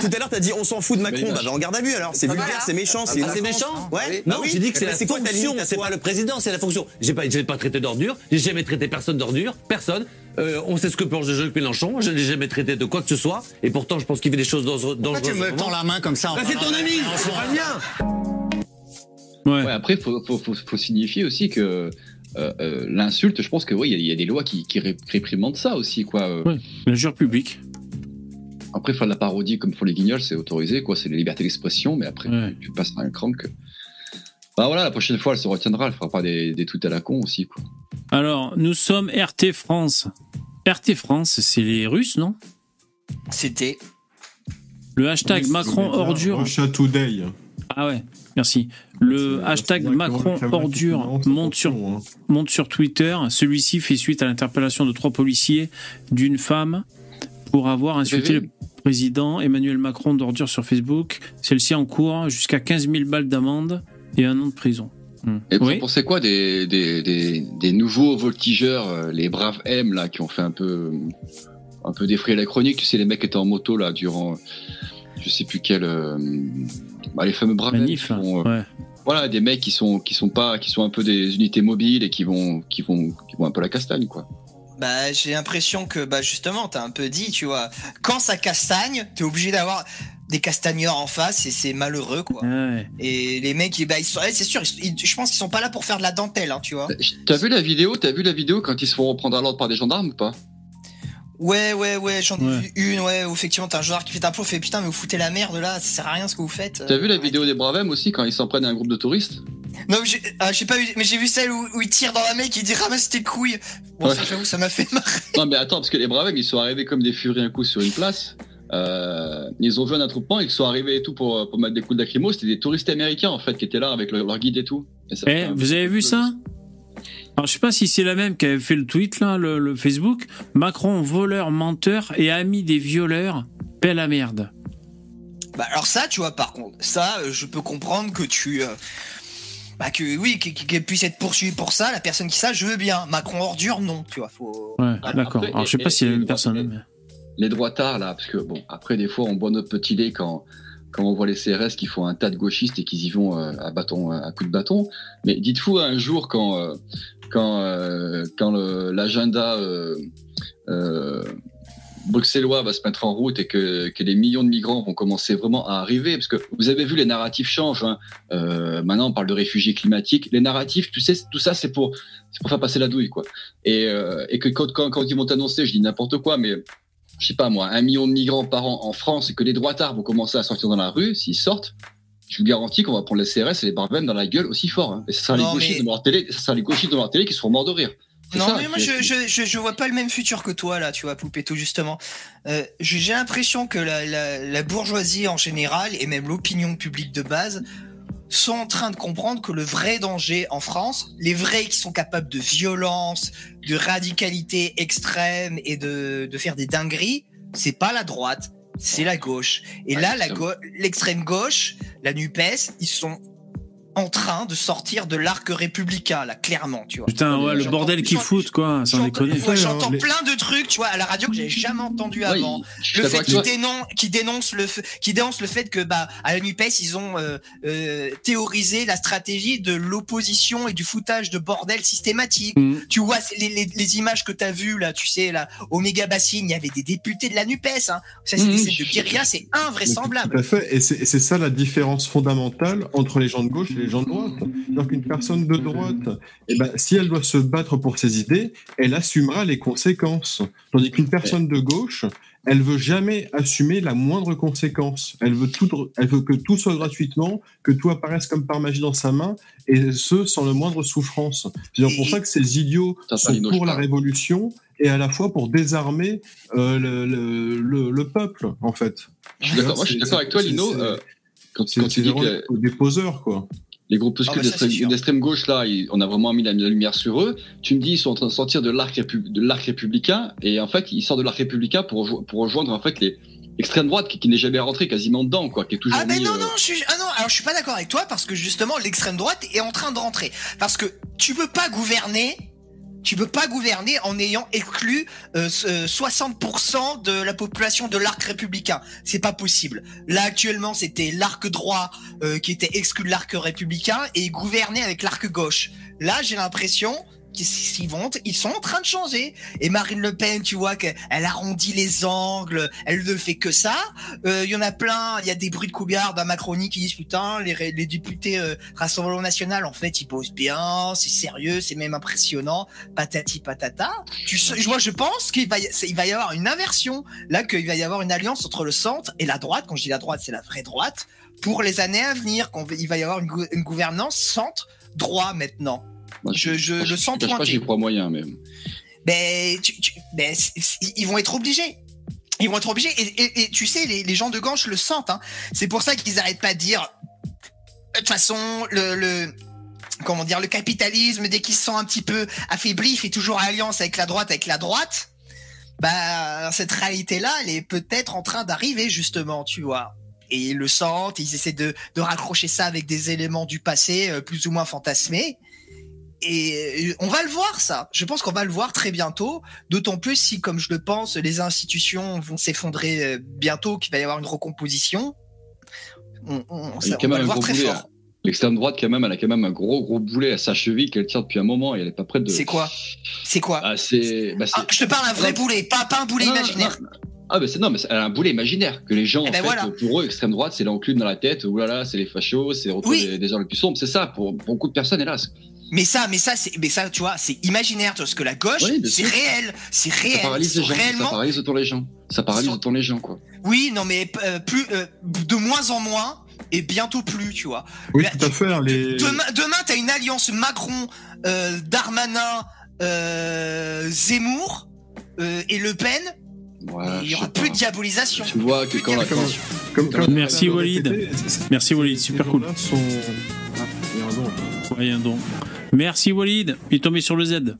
S9: Tout à l'heure, t'as dit on s'en fout de Macron. Bah, en garde à vue alors. C'est vulgaire,
S6: voilà.
S9: c'est méchant.
S5: Ah, c'est
S9: offense.
S5: méchant
S9: Ouais.
S5: Non, j'ai dit que c'est
S9: Mais
S5: la
S9: ta
S5: fonction, c'est pas le président, c'est la fonction. J'ai pas, j'ai pas traité d'ordure, j'ai jamais traité personne d'ordure, personne. Euh, on sait ce que pense Jean-Luc Mélenchon, je n'ai jamais traité de quoi que ce soit, et pourtant je pense qu'il fait des choses dangereuses.
S8: Pourquoi tu me tends la main comme ça en
S5: Bah, c'est ton ami, c'est pas le mien.
S1: Ouais.
S4: Ouais, après, faut, faut, faut, faut signifier aussi que euh, euh, l'insulte, je pense que oui, il y a- il y, a des lois qui, qui ré- réprimandent ça aussi, quoi. Euh,
S1: Ouais. L'injure publique.
S4: Après, faire de la parodie comme font les guignols, c'est autorisé, quoi. C'est la liberté d'expression, mais après,
S1: Ouais.
S4: tu passes à un cran que. Bah voilà, la prochaine fois, elle se retiendra, elle fera pas des, des tweets à la con aussi, quoi.
S1: Alors, nous sommes RT France. RT France, c'est les Russes, non?
S2: C'était.
S1: Le hashtag
S3: Oui,
S1: Macron ordure.
S3: Russia Today.
S1: Ah ouais, merci. Le hashtag Macron ordure monte sur,
S3: hein.
S1: monte sur Twitter. Celui-ci fait suite à l'interpellation de trois policiers d'une femme pour avoir insulté le président Emmanuel Macron d'ordure sur Facebook. Celle-ci en cours jusqu'à 15 000 balles d'amende et un an de prison. Hmm.
S4: Et vous
S1: Oui.
S4: pensez quoi des, des, des, des nouveaux voltigeurs, euh, les braves M, là, qui ont fait un peu, un peu défrayer la chronique? Tu sais, les mecs qui étaient en moto, là, durant, je sais plus quel, euh, bah, les fameux braves M.
S1: Manif,
S4: qui
S1: là.
S4: font, euh,
S1: Ouais.
S4: Voilà, des mecs qui sont, qui sont pas, qui sont un peu des unités mobiles et qui vont, qui vont, qui vont un peu la castagne, quoi.
S2: Bah, j'ai l'impression que, bah, justement, t'as un peu dit, tu vois, quand ça castagne, t'es obligé d'avoir des castagneurs en face et c'est malheureux, quoi.
S1: Ouais.
S2: Et les mecs, ils- bah, ils sont, ouais, c'est sûr, ils- je pense qu'ils sont pas là pour faire de la dentelle, hein, tu vois.
S4: T'as vu la vidéo, t'as vu la vidéo quand ils se font reprendre à l'ordre par des gendarmes ou pas?
S2: Ouais, ouais, ouais, j'en ai
S1: Ouais.
S2: vu une, ouais, où effectivement, t'as un joueur qui fait un plomb, fait putain, mais vous foutez la merde là, ça sert à rien ce que vous faites.
S4: T'as vu la
S2: Euh,
S4: vidéo des braves M aussi quand ils s'en prennent à un groupe de touristes
S2: Non, mais j'ai ah, j'ai pas vu, mais j'ai vu celle où, où il tire dans la mec, il dit ramasse tes couilles. Bon,
S4: Ouais.
S2: ça, j'avoue, ça m'a fait marrer.
S4: Non mais attends, parce que les braves M, ils sont arrivés comme des furies un coup sur une place. Euh, ils ont vu un attroupement, ils sont arrivés et tout pour, pour mettre des coups de lacrymo. C'était des touristes américains en fait qui étaient là avec leur, leur guide et tout. Et ça
S1: Eh, vous avez vu ça Alors, je sais pas si c'est la même qui avait fait le tweet, là, le, le Facebook. Macron, voleur, menteur et ami des violeurs, paie la merde.
S2: Bah, alors ça, tu vois, par contre, ça, euh, je peux comprendre que tu. euh, bah, que oui, que- que- qu'elle puisse être poursuivie pour ça, la personne qui ça, je veux bien. Macron ordure, non, tu vois, faut.
S1: Ouais, d'accord. Alors, je sais pas si c'est la même personne. mais-
S4: Les droitards là, parce que bon, après des fois on boit notre petit lait quand quand on voit les CRS qui font un tas de gauchistes et qu'ils y vont euh, à bâton, à coup de bâton. Mais dites-vous un jour quand, euh, quand, euh, quand l'agenda euh, euh, bruxellois va se mettre en route et que, que les millions de migrants vont commencer vraiment à arriver, parce que vous avez vu les narratifs changent. hein. Euh, maintenant, on parle de réfugiés climatiques. Les narratifs, tu sais, tout ça, c'est pour, pour faire passer la douille, quoi. Et, euh, et que quand, quand, quand ils vont annoncer, je dis n'importe quoi, mais je sais pas moi, un million de migrants par an en France et que les droitards vont commencer à sortir dans la rue, s'ils sortent, je vous garantis qu'on va prendre les CRS et les barbèmes dans la gueule aussi fort. hein. Et ce sera les gauchistes
S2: mais-
S4: de leur télé, ce sera les gauchistes de leur télé qui seront morts de rire.
S2: Non,
S4: ça,
S2: mais moi, je, je, vois pas le même futur que toi, là, tu vois, Poupetto, justement. Euh, j'ai j'ai l'impression que la, la, la bourgeoisie en général, et même l'opinion publique de base, sont en train de comprendre que le vrai danger en France, les vrais qui sont capables de violence, de radicalité extrême et de, de faire des dingueries, c'est pas la droite, c'est la gauche. Et
S4: Ouais,
S2: là, l'extrême gauche, la NUPES, ils sont en train de sortir de l'arc républicain, là, clairement, tu vois.
S1: Putain, ouais, le bordel qu'ils foutent, quoi, sans
S2: J'entends
S1: déconner.
S2: ouais, j'entends plein de trucs, tu vois, à la radio que j'avais jamais entendu
S4: Ouais,
S2: avant. Le fait qu'ils dénoncent, qu'ils dénoncent le, qu'ils dénoncent le fait que, bah, à la Nupes, ils ont euh, euh, théorisé la stratégie de l'opposition et du foutage de bordel systématique.
S1: Mm.
S2: Tu vois, les, les, les images que t'as vues là, tu sais, là, au méga bassine, il y avait des députés de la Nupes. Hein. Ça, c'est des scènes de guérilla, c'est
S3: Tout
S2: invraisemblable.
S3: à fait. Et c'est et c'est ça la différence fondamentale entre les gens de gauche et les gens de droite. C'est-à-dire qu'une personne de droite, eh ben, si elle doit se battre pour ses idées, elle assumera les conséquences. Tandis qu'une personne de gauche, elle veut jamais assumer la moindre conséquence. Elle veut tout, elle veut que tout soit gratuitement, que tout apparaisse comme par magie dans sa main, et ce sans le moindre souffrance. C'est pour ça que ces idiots sont pour la révolution et à la fois pour désarmer euh, le, le, le, le peuple, en fait.
S4: Je suis d'accord. Avec toi, Lino. euh, quand, quand tu dis que
S3: des poseurs, quoi.
S4: Les groupuscules
S2: Ah bah
S4: d'extrême- gauche, là, ils- on a vraiment mis la, la lumière sur eux. Tu me dis, ils sont en train de sortir de l'arc républicain, et en fait, ils sortent de l'arc républicain pour, pour rejoindre en fait les extrême droite qui, qui n'est jamais rentré quasiment dedans, quoi, qui est toujours
S2: Ah ben
S4: mis,
S2: non
S4: euh,
S2: non je suis ah non alors je suis pas d'accord avec toi parce que justement l'extrême droite est en train de rentrer parce que tu peux pas gouverner tu peux pas gouverner en ayant exclu euh, ce- euh, 60% de la population de l'arc républicain. C'est pas possible. Là actuellement, c'était l'arc droit euh, qui était exclu de l'arc républicain et gouverner avec l'arc gauche. Là, j'ai l'impression qu'ils vont, ils sont en train de changer. Et Marine Le Pen, tu vois qu'elle arrondit les angles, elle ne fait que ça. Euh, Il y en a plein, il y a des bruits de couillard dans Macronie qui disent putain, les, députés euh, Rassemblement National, en fait, ils bossent bien, c'est sérieux, c'est même impressionnant, patati patata. Tu sais, moi, je pense qu'il va, y- avoir une inversion, là, qu'il va y avoir une alliance entre le centre et la droite. Quand je dis la droite, c'est la vraie droite. Pour les années à venir, qu'on va- il va y avoir une, gou- une gouvernance centre-droit maintenant.
S4: Moi,
S2: je- je le sens
S4: je cache pas,
S2: pointer.
S4: j'y crois moyen, même.
S2: Ben, tu, tu- ben, ils vont être obligés. Ils vont être obligés. Et, et- et tu sais, les, les gens de gauche le sentent. Hein. C'est pour ça qu'ils arrêtent pas de dire. De toute façon, le, le comment dire, le capitalisme dès qu'il se sent un petit peu affaibli, il fait toujours alliance avec la droite, avec la droite. Bah, cette réalité-là, elle est peut-être en train d'arriver justement, tu vois. Et ils le sentent, ils essaient de, de raccrocher ça avec des éléments du passé euh, plus ou moins fantasmés. Et euh, on va le voir ça. Je pense qu'on va le voir très bientôt. D'autant plus si, comme je le pense, les institutions vont s'effondrer euh, bientôt, qu'il va y avoir une recomposition. On, on-
S4: Il y a
S2: on
S4: quand
S2: va le voir très
S4: boulet.
S2: fort.
S4: hein. L'extrême droite, quand même, elle a quand même un gros, gros boulet à sa cheville qu'elle tire depuis un moment et elle est pas prête de.
S2: C'est quoi? C'est quoi?
S4: Ah, c'est. Bah,
S2: Ah, Je te parle un vrai boulet, pas, pas un boulet
S4: Non,
S2: imaginaire.
S4: non. Ah, mais c'est non, mais c'est- elle a un boulet imaginaire que les gens,
S2: Eh
S4: en
S2: ben
S4: fait,
S2: voilà.
S4: pour eux, extrême droite, c'est l'enclume dans la tête. Ouh là là, c'est les fachos, c'est
S2: Oui.
S4: des, des heures les plus sombres. C'est ça pour beaucoup de personnes, hélas.
S2: Mais ça, mais ça, c'est, mais ça, tu vois, c'est imaginaire, parce que la gauche,
S4: Oui,
S2: c'est réel, c'est
S4: Ça
S2: réel.
S4: paralyse
S2: Ils
S4: les. Ça paralyse autour les gens. Ça paralyse
S2: sont-
S4: autour les gens, quoi.
S2: Oui, non, mais euh, plus, euh, de moins en moins et bientôt plus, tu vois.
S3: Oui,
S2: Là,
S3: tout à fait. hein, Les...
S2: Demain, demain t'as une alliance Macron, euh, Darmanin, euh, Zemmour euh, et Le Pen.
S4: Ouais,
S2: il y
S4: je
S2: aura plus
S4: pas.
S2: de diabolisation.
S4: Tu vois que quand la
S2: diabolisation.
S3: Comme- comme-
S1: Merci,
S3: comme-
S1: Walid. Merci Walid, super cool.
S3: Sont... Ah, il y a un don.
S1: Rien donc. Merci Walid, il est tombé sur le Z.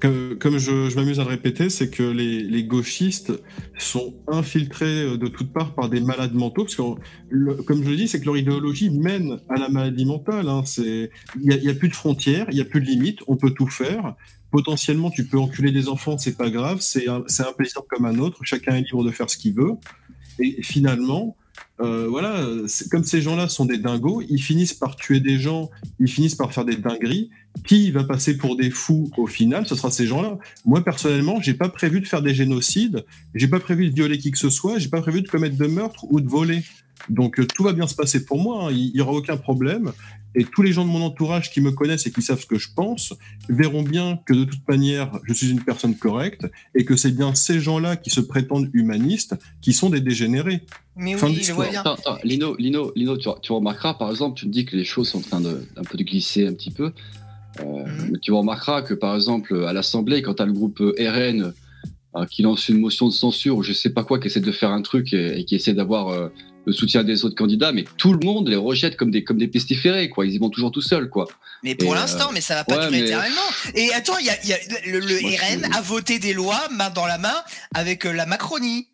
S3: Comme, je, m'amuse à le répéter, c'est que les, gauchistes sont infiltrés euh, de toutes parts par des malades mentaux, parce que, comme je le dis, c'est que leur idéologie mène à la maladie mentale. hein. Il n'y a, plus de frontières, il n'y a plus de limites, on peut tout faire. Potentiellement, tu peux enculer des enfants, c'est pas grave, c'est un, un plaisir comme un autre, chacun est libre de faire ce qu'il veut. Et finalement, euh, voilà, comme ces gens-là sont des dingos, ils finissent par tuer des gens, ils finissent par faire des dingueries. Qui va passer pour des fous au final Ce sera ces gens-là. Moi personnellement, j'ai pas prévu de faire des génocides, j'ai pas prévu de violer qui que ce soit, j'ai pas prévu de commettre de meurtre ou de voler. Donc euh, tout va bien se passer pour moi, hein. il y, aura aucun problème. Et tous les gens de mon entourage qui me connaissent et qui savent ce que je pense verront bien que de toute manière, je suis une personne correcte et que c'est bien ces gens-là qui se prétendent humanistes qui sont des dégénérés.
S2: Mais
S3: Fin
S2: oui, voit
S3: l'histoire.
S2: bien.
S4: Attends, attends, Lino, Lino, Lino tu, tu remarqueras, par exemple, tu me dis que les choses sont en train de, un peu de glisser un petit peu. Euh,
S2: Mhm.
S4: mais Tu remarqueras que, par exemple, à l'Assemblée, quand tu as le groupe euh, RN euh, qui lance une motion de censure ou je sais pas quoi, qui essaie de faire un truc et, et qui essaie d'avoir euh, le soutien des autres candidats, mais tout le monde les rejette comme des, comme des pestiférés, quoi. Ils y vont toujours tout seuls, quoi.
S2: Mais pour
S4: Et,
S2: l'instant,
S4: euh,
S2: mais ça va pas
S4: ouais,
S2: durer
S4: mais-
S2: éternellement. Et attends, il y a, y a- le, le
S4: Moi,
S2: RN a voté des lois main dans la main avec euh, la Macronie.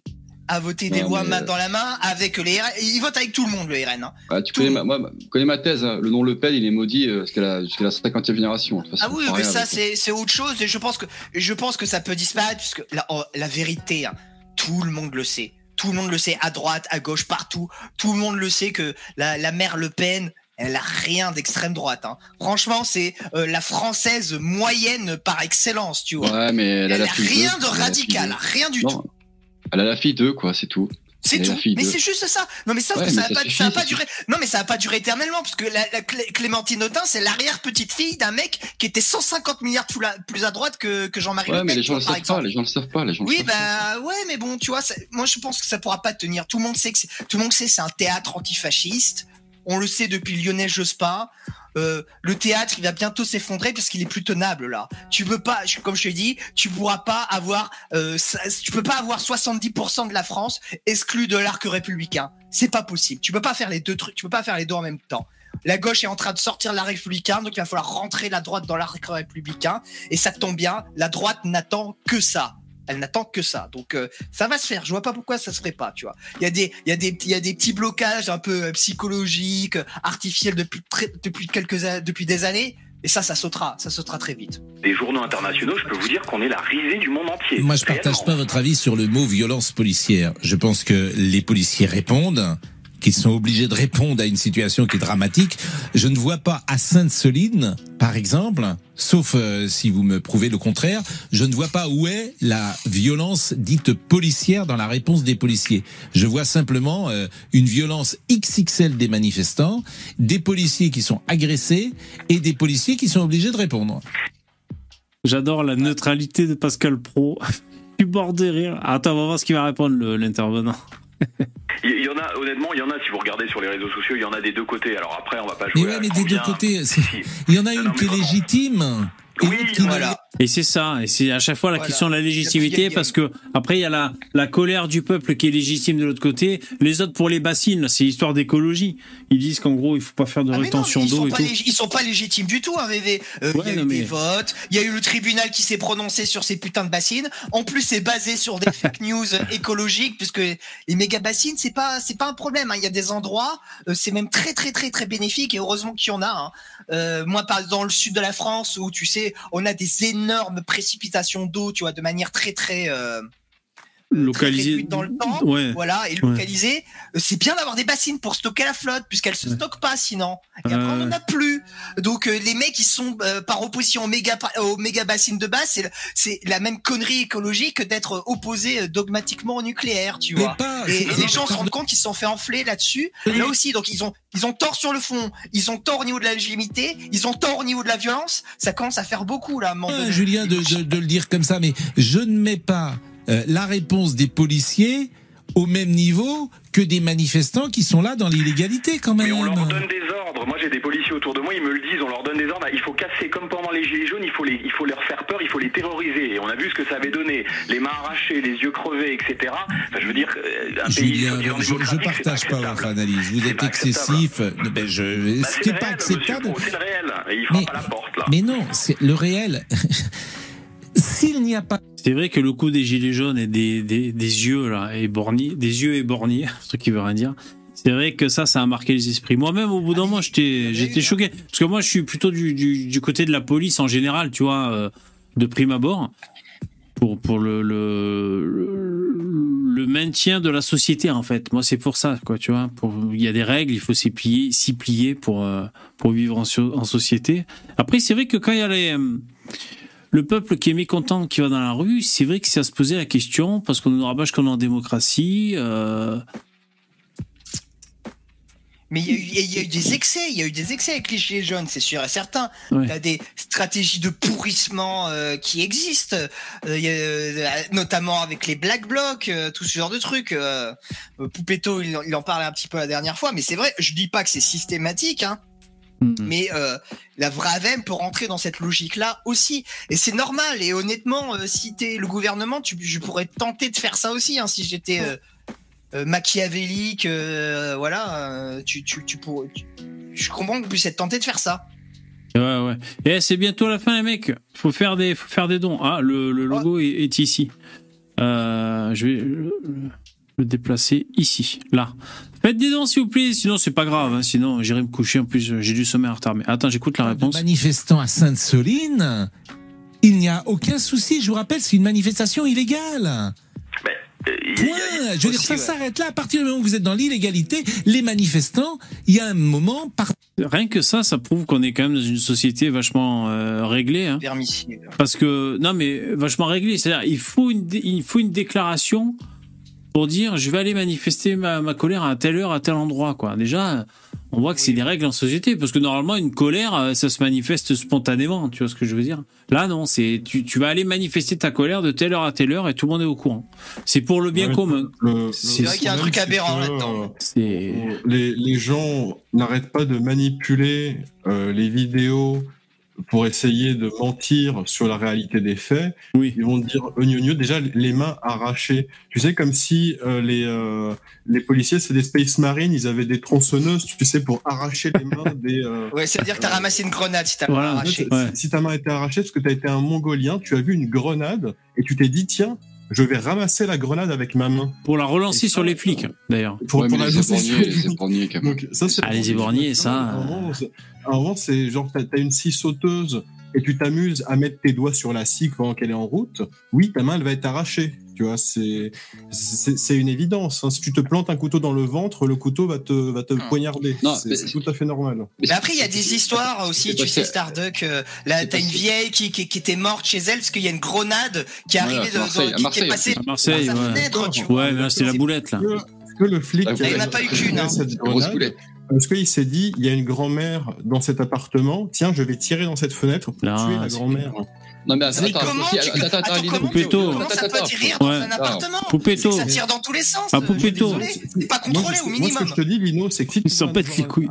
S2: A voté des
S4: Non,
S2: lois main dans la main avec les RN. Il vote avec tout le monde, le RN. hein.
S4: Ah, tu connais ma, moi, connais ma thèse, hein. le nom Le Pen, il est maudit euh, jusqu'à la, jusqu'à la 50e génération. façon,
S2: Ah oui, mais ça c'est c'est autre chose et je pense que je pense que ça peut disparaître puisque la, oh, la vérité, hein, tout le monde le sait, tout le monde le sait à droite, à gauche, partout, tout le monde le sait que la, la mère Le Pen, elle a rien d'extrême droite. Hein. Franchement, c'est euh, la française moyenne par excellence, tu vois.
S4: Ouais, mais elle
S2: elle a rien de radical, rien du tout.
S4: Elle a la fille d'eux, quoi, c'est tout.
S2: C'est tout. Mais c'est juste ça. Non, mais ça,
S4: Ouais,
S2: ça
S4: mais
S2: va
S4: ça
S2: pas, ça pas durer. Non, mais ça va pas durer éternellement, parce que la, la Clé- Clémentine Autain, c'est l'arrière petite fille d'un mec qui était 150 milliards plus, la- plus à droite que, que Jean-Marie
S4: Ouais,
S2: Le
S4: mais
S2: Pen,
S4: les gens le
S2: par
S4: savent pas, les gens le savent pas, les gens le
S2: Oui,
S4: pas.
S2: bah ouais, mais bon, tu vois, ça- moi je pense que ça pourra pas tenir. Tout le monde sait que c'est- tout le monde sait que c'est un théâtre antifasciste. On le sait depuis Lionel Jospin. Euh, le théâtre, va bientôt s'effondrer parce qu'il est plus tenable là. Tu peux pas, comme je t'ai dit, tu pourras pas avoir, euh, tu peux pas avoir 70% de la France exclue de l'arc républicain. C'est pas possible. Tu peux pas faire les deux trucs. Tu peux pas faire les deux en même temps. La gauche est en train de sortir de l'arc républicain, donc il va falloir rentrer la droite dans l'arc républicain. Et ça tombe bien, la droite n'attend que ça. Elle n'attend que ça. Donc euh, ça va se faire. Je vois pas pourquoi ça se ferait pas, tu vois. Il y a des il y a des il y a des petits blocages un peu euh, psychologiques, artificiels depuis très- depuis quelques depuis des années et ça ça sautera, ça sautera très vite.
S10: Des journaux internationaux, je peux vous dire qu'on est la risée du monde entier.
S11: Moi, je partage pas votre avis sur le mot violence policière. Je pense que les policiers répondent, qu'ils sont obligés de répondre à une situation qui est dramatique. Je ne vois pas à Sainte-Soline, par exemple, sauf euh, si vous me prouvez le contraire, je ne vois pas où est la violence dite policière dans la réponse des policiers. Je vois simplement euh, une violence XXL des manifestants, des policiers qui sont agressés et des policiers qui sont obligés de répondre.
S1: J'adore la neutralité de Pascal Pro. Du bord de rire. Attends, on va voir ce qu'il va répondre l'intervenant.
S10: Il y en a, honnêtement, il y en a, si vous regardez sur les réseaux sociaux, il y en a des deux côtés. Alors après, on va pas
S11: Mais
S10: jouer
S11: ouais,
S10: à
S11: mais des deux côtés, il y en a
S10: Non,
S11: une
S10: non,
S11: qui est légitime. Et
S10: Oui,
S11: l'autre qui
S2: Voilà.
S1: Et c'est ça, et c'est à chaque fois la
S2: Voilà.
S1: question de la légitimité, parce que après il y a la, la colère du peuple qui est légitime de l'autre côté. Les autres pour les bassines, là, c'est histoire d'écologie. Ils disent qu'en gros il faut pas faire de
S2: Ah,
S1: rétention d'eau et tout.
S2: ils sont pas légitimes du tout, hein, VV. Euh,
S1: Ouais,
S2: il y a eu
S1: mais-
S2: des votes, il y a eu le tribunal qui s'est prononcé sur ces putains de bassines. En plus, c'est basé sur des fake news écologiques, puisque les méga bassines, c'est pas, c'est pas un problème. hein. Il y a des endroits, euh, c'est même très, très, très, très bénéfique, et heureusement qu'il y en a. hein. Euh, moi, par dans le sud de la France, où tu sais, on a des énormes précipitations d'eau, tu vois, de manière très, très euh,
S1: Localisé
S2: réduite dans le temps.
S1: Ouais.
S2: voilà, et localisé. Euh, C'est bien d'avoir des bassines pour stocker la flotte, puisqu'elle se
S1: Ouais.
S2: stocke pas sinon. Et après, on en a plus. Donc, euh, les mecs, ils sont euh, par opposition aux méga, aux méga bassines de base. C'est la même connerie écologique que d'être opposé euh, dogmatiquement au nucléaire, tu
S11: Mais
S2: vois.
S11: pas.
S2: Et, les gens se rendent compte qu'ils se sont fait enfler là-dessus. Là aussi, donc ils ont ils ont tort sur le fond, ils ont tort au niveau de la légitimité, ils ont tort au niveau de la violence. Ça commence à faire beaucoup là. à un moment
S11: Ouais,
S2: donné.
S11: Julien, de, de- de le dire comme ça, mais je ne mets pas euh, la réponse des policiers au même niveau que des manifestants qui sont là dans l'illégalité quand même.
S10: Mais on leur donne des ordres. Moi, j'ai des policiers autour de moi, ils me le disent. On leur donne des ordres. Il faut casser, comme pendant les Gilets jaunes, il faut, les, il faut leur faire peur, il faut les terroriser. Et on a vu ce que ça avait donné. Les mains arrachées, les yeux crevés, etc. Enfin, je veux dire, euh, un pays
S11: je, je
S10: démocratique, c'est
S11: partage pas votre analyse. Vous êtes excessif. Ben je,
S10: Bah,
S11: ce qui n'est pas acceptable.
S10: C'est le réel. Et il frappe
S11: Mais-
S10: à la porte, là.
S11: Mais non, c'est le réel. S'il n'y a pas
S1: C'est vrai que le coup des gilets jaunes et des, des, des yeux là et borniers, des yeux et borniers, un truc qui veut rien dire. C'est vrai que ça, ça a marqué les esprits. Moi-même, au bout d'un moment, j'étais, j'étais choqué parce que moi, je suis plutôt du, du, du côté de la police en général, tu vois, euh, de prime abord. pour, pour le, le, le, le maintien de la société, en fait. Moi, c'est pour ça, quoi, tu vois. Il y a des règles, il faut s'y plier, plier pour, euh, pour vivre en, en société. Après, c'est vrai que quand il y a les, le peuple qui est mécontent, qui va dans la rue, c'est vrai que c'est à se poser la question, parce qu'on nous rabâche qu'on est en démocratie. euh,
S2: Mais il y, a eu- il y a eu des excès, il y a eu des excès avec les gilets jaunes, c'est sûr et certain.
S1: Ouais.
S2: Il y a des stratégies de pourrissement euh, qui existent, euh, y a, euh, notamment avec les black blocs, euh, tout ce genre de trucs. Euh, Poupetto, il, en- il en parlait un petit peu la dernière fois, mais c'est vrai, je dis pas que c'est systématique, hein,
S1: mm,
S2: mais euh, la Vraven peut rentrer dans cette logique-là aussi. Et c'est normal. Et honnêtement, euh, si t'es le gouvernement, tu, je pourrais tenter de faire ça aussi, hein, si j'étais euh, euh, machiavélique. euh, voilà, tu, tu, tu pourrais. tu- je comprends qu'on puisse être tenté de faire ça.
S1: Ouais, ouais. Et c'est bientôt la fin, les mecs. Faut faire des, faut faire des dons. Ah, le, le logo est, est ici. Je vais le déplacer ici, là. Faites des dons, s'il vous plaît. Sinon, c'est pas grave. hein. Sinon, j'irai me coucher. En plus, j'ai du sommeil en retard. Mais attends, j'écoute la réponse.
S11: Manifestant à Sainte-Soline, il n'y a aucun souci. Je vous rappelle, c'est une manifestation illégale. Point. Je veux dire, ça s'arrête là. À partir du moment où vous êtes dans l'illégalité, les manifestants, il y a un moment par
S1: Rien que ça, ça prouve qu'on est quand même dans une société vachement euh, réglée. Hein.
S2: Permissible.
S1: Parce que, non, mais vachement réglée. C'est-à-dire, il faut une, dé- il faut une déclaration pour dire je vais aller manifester ma, ma colère à telle heure, à tel endroit. Quoi. Déjà, on voit que c'est des règles en société. Parce que normalement, une colère, euh, ça se manifeste spontanément. Tu vois ce que je veux dire Là, non, c'est tu, tu vas aller manifester ta colère de telle heure à telle heure et tout le monde est au courant. C'est pour le bien
S3: Ouais,
S1: commun.
S2: C'est vrai qu'il y a un truc aberrant là-dedans.
S3: euh, les, les gens n'arrêtent pas de manipuler euh, les vidéos pour essayer de mentir sur la réalité des faits.
S1: Oui.
S3: Ils vont dire oignonneux, déjà les mains arrachées. Tu sais, comme si euh, les, euh, les policiers, c'est des Space Marines, ils avaient des tronçonneuses, tu sais, pour arracher les mains des... euh,
S2: Ouais, ça veut dire que t'as ramassé une grenade si t'as
S1: Voilà.
S2: arraché.
S3: si- Si ta main a été arrachée parce que tu as été un mongolien, tu as vu une grenade et tu t'es dit, tiens, je vais ramasser la grenade avec ma main.
S1: Pour la relancer sur les flics, d'ailleurs.
S3: Pour,
S4: Ouais,
S3: pour
S4: mais
S3: la
S4: les
S3: lancer sur les flics. Donc, ça, c'est
S1: Ah, les éborgnés, ça,
S3: moment, c'est- genre, t'as as une scie sauteuse et tu t'amuses à mettre tes doigts sur la scie pendant qu'elle est en route. Oui, ta main, elle va être arrachée. Tu vois, c'est c'est c'est une évidence. hein. Si tu te plantes un couteau dans le ventre, le couteau va te, va te poignarder.
S4: Non,
S3: C'est c'est tout à fait normal.
S2: Mais après, il y a des histoires aussi,
S4: c'est
S2: tu sais, Starduck. euh, là,
S4: c'est
S2: t'as une vieille qui, qui, qui était morte chez elle parce qu'il y a une grenade qui est arrivée de,
S4: Marseille,
S2: de- qui,
S4: Marseille,
S2: est passée
S1: À Marseille,
S2: par sa
S1: ouais.
S2: fenêtre, tu vois.
S1: Ouais, c'était la boulette, là.
S3: Est-ce que le flic
S4: Ah,
S2: il y en a
S3: avait
S2: pas eu qu'une, hein.
S4: Grosse boulette.
S3: Parce qu'il s'est dit, il y a une grand-mère dans cet appartement, tiens, je vais tirer dans cette fenêtre pour
S1: Non,
S3: tuer la
S1: c'est-
S3: grand-mère.
S4: Non, mais attends,
S2: Mais
S4: attends,
S2: comment
S4: si,
S2: tu-
S4: attends, attends,
S2: attends, comment-
S1: Poupetto.
S2: Comment ça peut
S4: attends,
S2: atterrir dans
S1: Ouais.
S2: un appartement
S1: Poupetto.
S2: Ça tire dans tous les sens.
S1: Ah, Poupetto.
S2: désolé. C'est pas
S3: Moi,
S2: contrôlé
S3: ce-
S2: au
S3: Moi, ce
S2: minimum.
S3: que je te dis, Lino, c'est que si tu veux avoir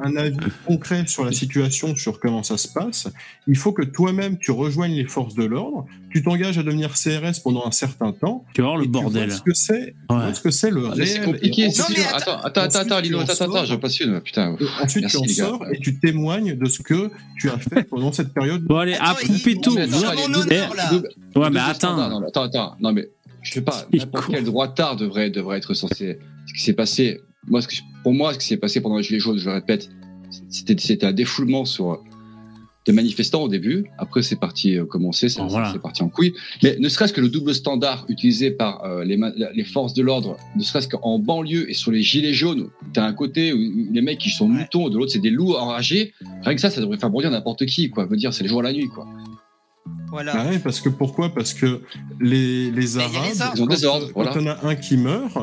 S3: un avis concret sur la situation, sur comment ça se passe, il faut que toi-même, tu rejoignes les forces de l'ordre, tu t'engages à devenir CRS pendant un certain temps.
S1: Tu vas voir le bordel.
S3: vois ce que c'est, ce que c'est le
S4: Ah, mais
S3: réel.
S4: c'est compliqué,
S2: attends,
S4: Attends, attends, attends, attends,
S3: ensuite,
S4: Lino, attends, attends, je passionne, putain.
S3: ensuite, tu en sors et tu témoignes de ce que tu as fait pendant cette période.
S1: Bon, allez, à Poupetto. Ouais, mais attends.
S4: Non, mais attends, attends, non, mais je sais pas, n'importe quel droitard devrait, devrait être censé. Ce qui s'est passé, moi, ce que, pour moi, ce qui s'est passé pendant les Gilets jaunes, je le répète, c'était, un défoulement sur des manifestants au début. Après, c'est parti euh, commencer, c'est,
S1: voilà.
S4: parti en couille. Mais ne serait-ce que le double standard utilisé par euh, les, forces de l'ordre, ne serait-ce qu'en banlieue et sur les Gilets jaunes, t'as un côté où les mecs qui sont
S2: Ouais.
S4: moutons, de l'autre, c'est des loups enragés. Rien que ça, ça devrait faire bondir n'importe qui, quoi. Je veux dire, c'est le jour et la nuit, quoi.
S2: Voilà.
S3: Ouais, parce que pourquoi? Parce que les, les Arabes.
S4: Ils ont des
S3: quand,
S4: ordres,
S3: quand
S4: voilà.
S3: on a un qui meurt,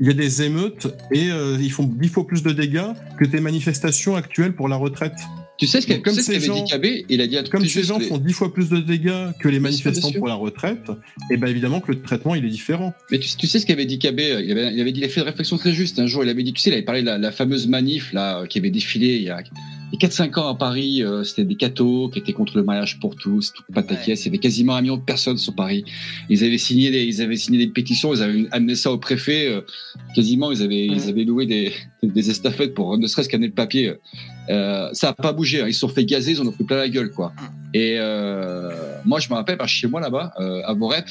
S3: il y a des émeutes et euh, ils font dix fois plus de dégâts que tes manifestations actuelles pour la retraite.
S4: Tu sais ce tu sais qu'avait
S3: gens-
S4: dit Cabé Il a dit un truc
S3: Comme ces gens
S4: les-
S3: font dix fois plus de dégâts que les
S4: Bien
S3: manifestants
S4: bien
S3: pour la retraite, et ben évidemment que le traitement il est différent.
S4: Mais tu, tu sais ce qu'avait dit Cabé il avait, il avait dit, il a fait une réflexion très juste un jour. Il avait dit, tu sais, il avait parlé de la, la fameuse manif là qui avait défilé il y a, a 4-5 ans à Paris. euh, C'était des cathos qui étaient contre le mariage pour tous, tout pataquès. Il y avait quasiment un million de personnes sur Paris. Ils avaient signé des, ils avaient signé des pétitions. Ils avaient amené ça au préfet. euh, quasiment, ils avaient, ils avaient loué des, des estafettes pour ne serait-ce qu'amener le papier. Euh, ça a pas bougé. hein. Ils se sont fait gazer. Ils en ont pris plein la gueule, quoi. Et euh, moi, je me rappelle, que chez moi là-bas, euh, à Borep,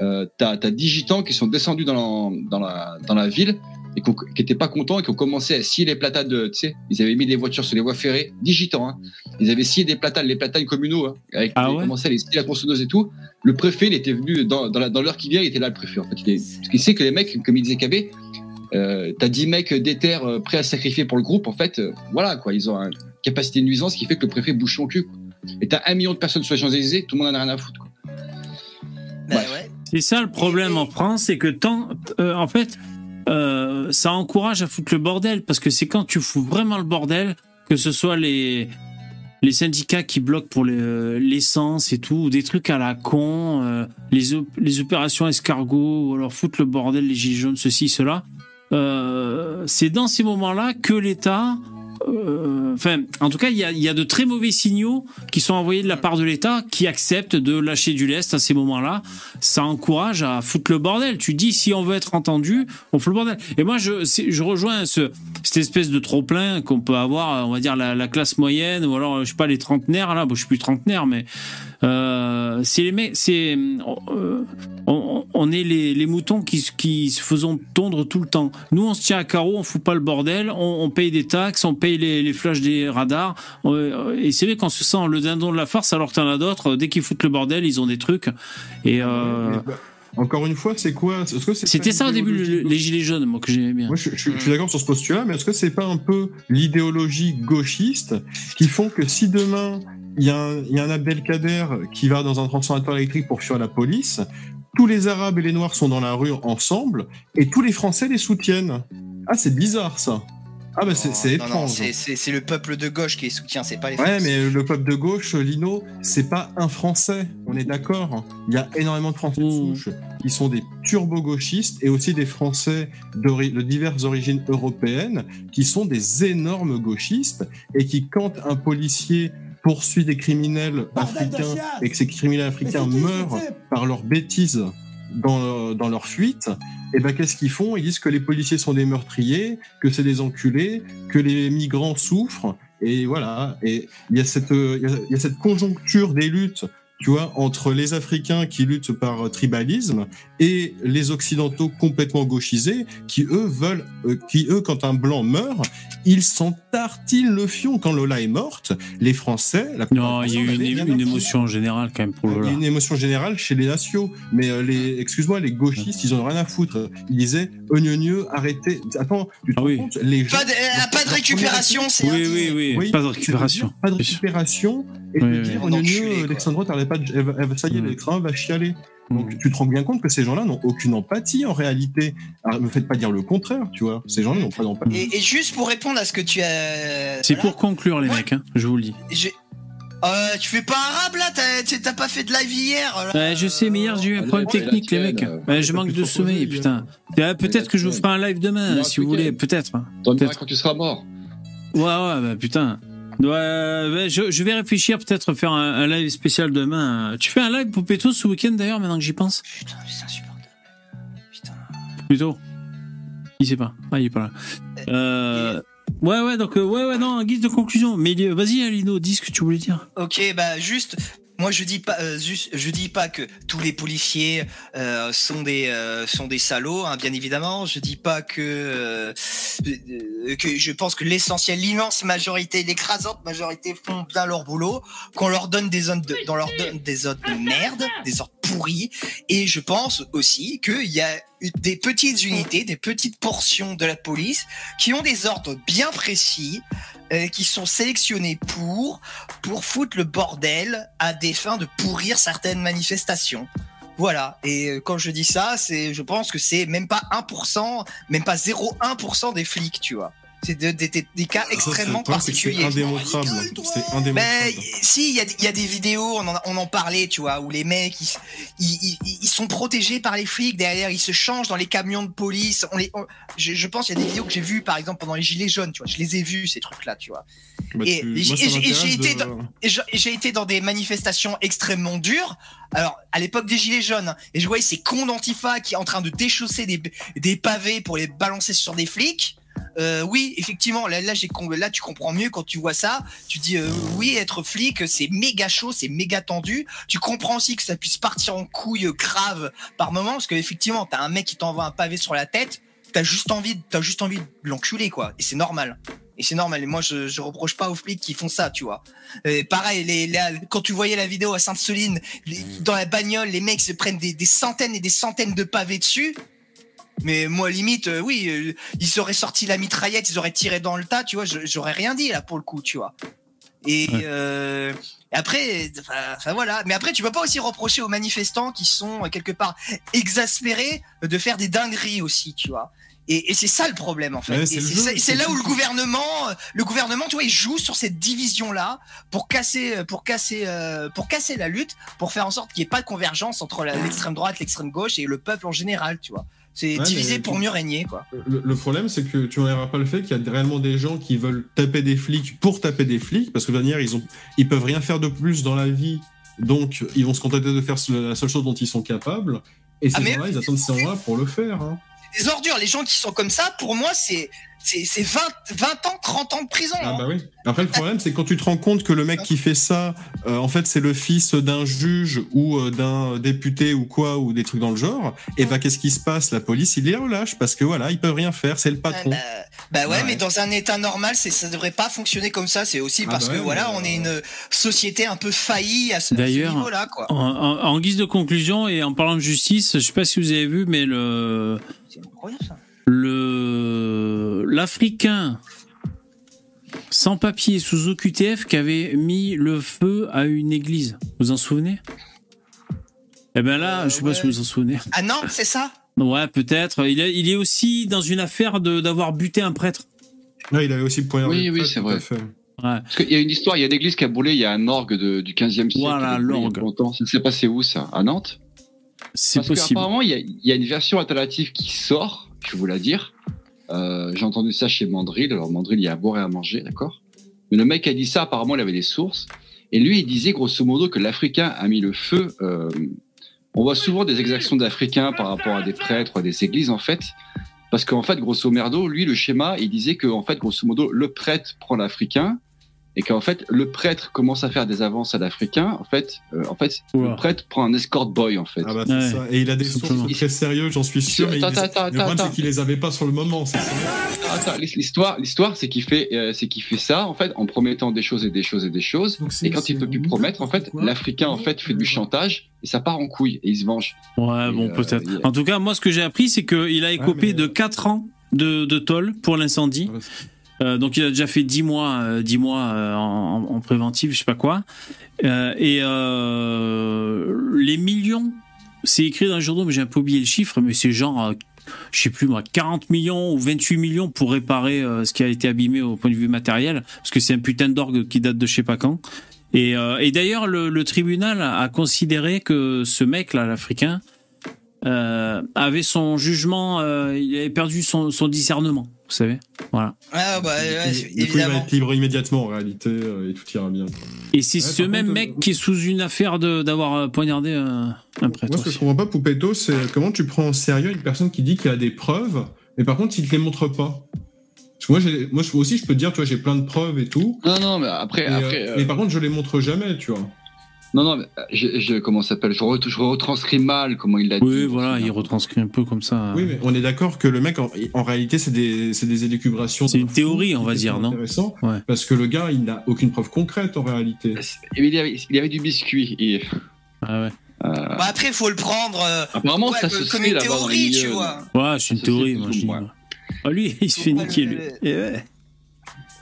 S4: euh, t'as t'as 10 gitans qui sont descendus dans la, dans la, dans la ville et qui étaient pas contents et qui ont commencé à scier les platanes de, tu sais, ils avaient mis des voitures sur les voies ferrées, digitants, hein. Ils avaient scié des platanes, les platanes communaux, hein, avec,
S1: Ah
S4: ils
S1: ouais
S4: commençaient à les scier la tronçonneuse et tout. Le préfet, il était venu dans, dans la- dans l'heure qui vient, il était là, le préfet, en fait. Il est, parce qu'il sait que les mecs, comme il disait KB, euh, t'as 10 mecs d'éther euh, prêts à sacrifier pour le groupe, en fait, euh, voilà, quoi. Ils ont une capacité de nuisance qui fait que le préfet bouge son cul, quoi. Et t'as un million de personnes sur les Champs-Élysées, tout le monde en a rien à foutre, quoi.
S2: Bah ouais.
S1: C'est ça le problème en France, c'est que tant, euh, en fait, ça encourage à foutre le bordel parce que c'est quand tu fous vraiment le bordel que ce soit les les syndicats qui bloquent pour les, l'essence et tout, ou des trucs à la con, euh, les, les opérations escargots, ou alors foutre le bordel, les gilets jaunes, ceci, cela. Euh, c'est dans ces moments-là que l'État, euh, enfin, en tout cas, il y a, de très mauvais signaux qui sont envoyés de la part de l'État qui accepte de lâcher du lest à ces moments-là. Ça encourage à foutre le bordel. Tu dis, si on veut être entendu, on fout le bordel. Et moi, je, rejoins ce, cette espèce de trop-plein qu'on peut avoir, on va dire, la, la classe moyenne, ou alors, je sais pas, les trentenaires, là, bon, je suis plus trentenaire, mais euh, c'est les mecs, c'est, euh, on, on est les, les moutons qui, qui se faisons tondre tout le temps. Nous, on se tient à carreau, on fout pas le bordel, on, on paye des taxes, on paye les, les flashs des radars, euh, et c'est vrai qu'on se sent le dindon de la farce, alors que t'en as d'autres, dès qu'ils foutent le bordel, ils ont des trucs, et euh,
S3: bah, encore une fois, c'est quoi? Est-ce que c'est
S1: c'était
S3: pas
S1: ça au début, le- les gilets jaunes, moi, que j'aimais bien.
S3: Moi, je, je- je suis d'accord sur ce postulat, mais est-ce que c'est pas un peu l'idéologie gauchiste qui font que si demain il y, a un- il y a un Abdelkader qui va dans un transformateur électrique pour fuir la police, tous les Arabes et les Noirs sont dans la rue ensemble et tous les Français les soutiennent Ah, c'est bizarre ça. Ah, bah c'est étrange.
S2: c'est- c'est c'est le peuple de gauche qui les soutient, c'est pas les
S3: Ouais,
S2: Français.
S3: mais le peuple de gauche, Lino, c'est pas un Français, on est d'accord. Il y a énormément de Français de
S1: Mmh.
S3: souche qui sont des turbo-gauchistes et aussi des Français de diverses origines européennes qui sont des énormes gauchistes et qui, quand un policier poursuit des criminels africains et que ces criminels africains meurent par leurs bêtises dans, dans leur fuite, et ben qu'est-ce qu'ils font? Ils disent que les policiers sont des meurtriers, que c'est des enculés, que les migrants souffrent, et voilà. Et il y a cette, euh, il y a- cette conjoncture des luttes, tu vois, entre les Africains qui luttent par tribalisme et les Occidentaux complètement gauchisés, qui eux veulent, euh, qui eux, quand un blanc meurt, ils s'en tartinent le fion. Quand Lola est morte, les Français, la
S1: Non, il y a eu une, émotion générale quand même pour
S3: Il y a une émotion générale chez les nations, mais euh, les, excuse-moi, les gauchistes, ils en ont rien à foutre. Ils disaient, ognonieux, arrêtez. Attends, tu te
S1: Ah oui.
S3: compte, les gens.
S2: Pas de, euh, pas de récupération, c'est
S1: Oui, oui, oui,
S3: Oui,
S1: pas de récupération.
S3: Pas de récupération. Et
S1: Oui,
S3: de
S1: oui.
S3: dire,
S2: On
S3: ognonieux, l'extrême droite, elle va pas, de- elle va- elle va- ça y est,
S1: Mm.
S3: droite va chialer. Donc tu te rends bien compte que ces gens-là n'ont aucune empathie en réalité. Alors, me faites pas dire le contraire, tu vois. Ces gens-là n'ont pas d'empathie.
S2: Et, et juste pour répondre à ce que tu as.
S1: C'est
S2: voilà,
S1: pour conclure les
S2: Ouais.
S1: mecs, hein, je vous le dis.
S2: Euh, tu fais pas arabe là T'as pas fait de live hier là
S1: Ouais, je sais, mais hier j'ai eu un
S4: Euh,
S1: problème
S4: ouais,
S1: technique, les mecs.
S4: euh,
S1: Ouais, je manque de sommeil, putain. Peut-être que je vous ferai un live demain,
S4: Non,
S1: si vous voulez, peut-être.
S4: T'en
S1: Peut-être.
S4: quand tu seras mort.
S1: Ouais, ouais, bah putain. Ouais, je, je vais réfléchir, peut-être faire un, un live spécial demain. Tu fais un live pour Péto ce week-end d'ailleurs, maintenant que j'y pense?
S2: Putain, c'est insupportable. Putain.
S1: Plutôt. Il sait pas. Ah, il est pas là. Euh, ouais, ouais, donc, euh, ouais, ouais, non, en guise de conclusion. Mais euh, vas-y, Alino, dis ce que tu voulais dire.
S2: Ok, bah juste. Moi, je dis pas, euh, je dis pas que tous les policiers euh, sont des euh, sont des salauds, hein, bien évidemment. Je dis pas que que je pense que l'essentiel, l'immense majorité, l'écrasante majorité font bien leur boulot. Qu'on leur donne des zones de, dans leur donne des ordres de merde, des ordres pourris. Et je pense aussi qu'il y a des petites unités, des petites portions de la police qui ont des ordres bien précis, euh, qui sont sélectionnés pour pour foutre le bordel à des fins de pourrir certaines manifestations. Voilà. Et euh, quand je dis ça, c'est, je pense que c'est même pas 1%, même pas 0,1% des flics, tu vois. C'est de- des- cas extrêmement
S3: problème, c'est
S2: particuliers.
S3: indémontrable. C'est indémontrable.
S2: Mais si, il y a, il y a des vidéos, on en, on en parlait, tu vois, où les mecs, ils, ils, ils- ils sont protégés par les flics derrière, ils se changent dans les camions de police. On les, on- je, je pense, il y a des vidéos que j'ai vues, par exemple, pendant les gilets jaunes, tu vois, je les ai vues, ces trucs-là, tu vois.
S3: Bah,
S2: et- j'ai- été
S3: de-
S2: dans- été des manifestations extrêmement dures. Alors, à l'époque des Gilets jaunes, et je voyais ces cons d'Antifa qui en train de déchausser des, des pavés pour les balancer sur des flics. Euh, oui, effectivement, là, là, là, tu comprends mieux quand tu vois ça. Tu dis, euh, oui, être flic, c'est méga chaud, c'est méga tendu. Tu comprends aussi que ça puisse partir en couille grave par moment, parce que effectivement, t'as un mec qui t'envoie un pavé sur la tête. t'as juste envie, t'as juste envie de l'enculer, quoi. Et c'est normal. Et c'est normal. Et moi, je, je reproche pas aux flics qui font ça, tu vois. Et pareil, les, les- quand tu voyais la vidéo à Sainte-Soline, les- dans la bagnole, les mecs se prennent des, des centaines et des centaines de pavés dessus. Mais moi, limite, euh, oui, euh, ils auraient sorti la mitraillette, ils auraient tiré dans le tas, tu vois. J'aurais rien dit là pour le coup, tu vois. Et
S1: Ouais.
S2: euh, après, enfin, voilà. Mais après, tu peux pas aussi reprocher aux manifestants qui sont quelque part exaspérés de faire des dingueries aussi, tu vois. Et, et c'est ça le problème en fait.
S3: Ouais, c'est
S2: là où le gouvernement, le gouvernement, tu vois, il joue sur cette division là pour casser, pour casser, euh, pour casser la lutte, pour faire en sorte qu'il n'y ait pas de convergence entre l'extrême droite, l'extrême gauche et le peuple en général, tu vois. C'est
S3: Ouais,
S2: divisé
S3: mais
S2: pour mieux régner, quoi.
S3: Le, le problème, c'est que tu n'enlèveras pas le fait qu'il y a réellement des gens qui veulent taper des flics pour taper des flics, parce que de manière, ils ont, ils peuvent rien faire de plus dans la vie, donc ils vont se contenter de faire la seule chose dont ils sont capables. Et ces
S2: Ah,
S3: gens-là, ils attendent ces gens-là pour le faire. Hein.
S2: Les ordures, les gens qui sont comme ça, pour moi, c'est c'est c'est 20, 20 ans, 30 ans de prison.
S3: Ah
S2: hein.
S3: bah oui. Après, le problème, c'est quand tu te rends compte que le mec qui fait ça, euh, en fait, c'est le fils d'un juge ou euh, d'un député ou quoi, ou des trucs dans le genre, et bah qu'est-ce qui se passe? La police, il les relâche parce que voilà, ils peuvent rien faire, c'est le patron.
S2: Bah, bah ouais,
S3: Ouais.
S2: mais dans un état normal, c'est ça devrait pas fonctionner comme ça. C'est aussi
S3: Ah
S2: parce
S3: bah
S2: que voilà, on est une société un peu faillie à ce, niveau-là, quoi.
S1: En, en- en guise de conclusion et en parlant de justice, je sais pas si vous avez vu, mais le le l'Africain sans papier sous OQTF qui avait mis le feu à une église. Vous en souvenez? Eh ben là, je sais pas si vous vous en souvenez.
S2: Ah non, c'est ça?
S1: Ouais, peut-être. Il, est- il est aussi dans une affaire de d'avoir buté un prêtre.
S3: Là, il avait aussi poignardé.
S4: Oui,
S3: le
S4: oui, c'est vrai. Parce qu'il y a une histoire, il y a une église qui a brûlé, il y a un orgue de- du 15e siècle.
S1: Voilà, l'orgue.
S4: Ça s'est passé où ça? À Nantes?
S1: C'est possible.
S4: qu'apparemment, il y, a, il y a une version alternative qui sort, je vous la dire. Euh, J'ai entendu ça chez Mandrill. Alors, Mandrill, il y a à boire et à manger, d'accord? Mais le mec a dit ça, apparemment, il avait des sources. Et lui, il disait grosso modo que l'Africain a mis le feu. euh, on voit souvent des exactions d'Africains par rapport à des prêtres ou à des églises, en fait. Parce qu'en fait, grosso merdo, lui, le schéma, il disait que, en fait, grosso modo, le prêtre prend l'Africain et qu'en fait, le prêtre commence à faire des avances à l'Africain. En fait, euh, en fait, le prêtre prend un escort boy, en fait.
S3: Ah bah, c'est ça. Et il a des sources très sérieuses, j'en suis sûr. mais il
S4: Attends,
S3: les-
S4: attends,
S3: le problème, c'est qu'il les avait pas sur le moment.
S4: l'histoire, l'histoire, c'est qu'il fait, euh, c'est qu'il fait ça en fait en promettant des choses et des choses et des choses. Et quand il peut plus promettre, en fait, l'Africain en fait fait du chantage et ça part en couille et il se venge.
S1: Ouais, bon,
S4: euh,
S1: peut-être.
S4: a-
S1: En tout cas, moi, ce que j'ai appris, c'est qu'il a écopé de 4 ans de, de tôle pour l'incendie. Euh, donc, il a déjà fait 10 mois, euh, 10 mois euh, en, en préventif, je sais pas quoi. Euh, et les millions, c'est écrit dans le journal, mais j'ai un peu oublié le chiffre, mais c'est genre, je sais plus moi, 40 millions ou 28 millions pour réparer ce qui a été abîmé au point de vue matériel, parce que c'est un putain d'orgue qui date de je sais pas quand. Et, d'ailleurs, le, tribunal a considéré que ce mec-là, l'Africain, avait son jugement, il avait perdu son discernement, vous savez. Voilà.
S2: Ah bah ouais,
S3: Du coup, il va
S2: évidemment.
S3: être libre immédiatement en réalité euh, et tout ira bien.
S1: Et c'est
S3: Ouais,
S1: ce même
S3: contre,
S1: mec qui est sous une affaire de- d'avoir euh, poignardé un, un prêtre.
S3: Moi, ce que je comprends pas, Poupetto, c'est comment tu prends en sérieux une personne qui dit qu'il a des preuves, mais par contre, il te les montre pas. Parce que moi, moi aussi, je peux te dire, tu vois, j'ai plein de preuves et tout.
S4: Non, non, mais après,
S3: mais, euh,
S4: après. euh,
S3: mais par contre, je les montre jamais, tu vois.
S4: Non, non, mais, euh, je, je comment ça s'appelle je, re- je retranscris mal comment il l'a dit.
S1: Oui, voilà, il retranscrit un peu comme ça.
S3: Oui, mais on est d'accord que le mec, en, en réalité, c'est des, c'est des élucubrations.
S1: C'est une théorie, on va dire, non
S3: Intéressant.
S1: Ouais.
S3: Parce que le gars, il n'a aucune preuve concrète en réalité.
S4: Et il, y avait, il y avait du biscuit. Et,
S1: Ah ouais.
S4: euh,
S2: Bah après, faut le prendre euh,
S4: Apparemment,
S2: ouais,
S4: ça
S2: comme
S4: se
S2: comme une théorie, tu vois.
S1: Ouais, c'est une
S4: Ça,
S1: théorie, moi je dis.
S4: moins.
S1: Ah, lui, il se fait niquer, lui. Et ouais.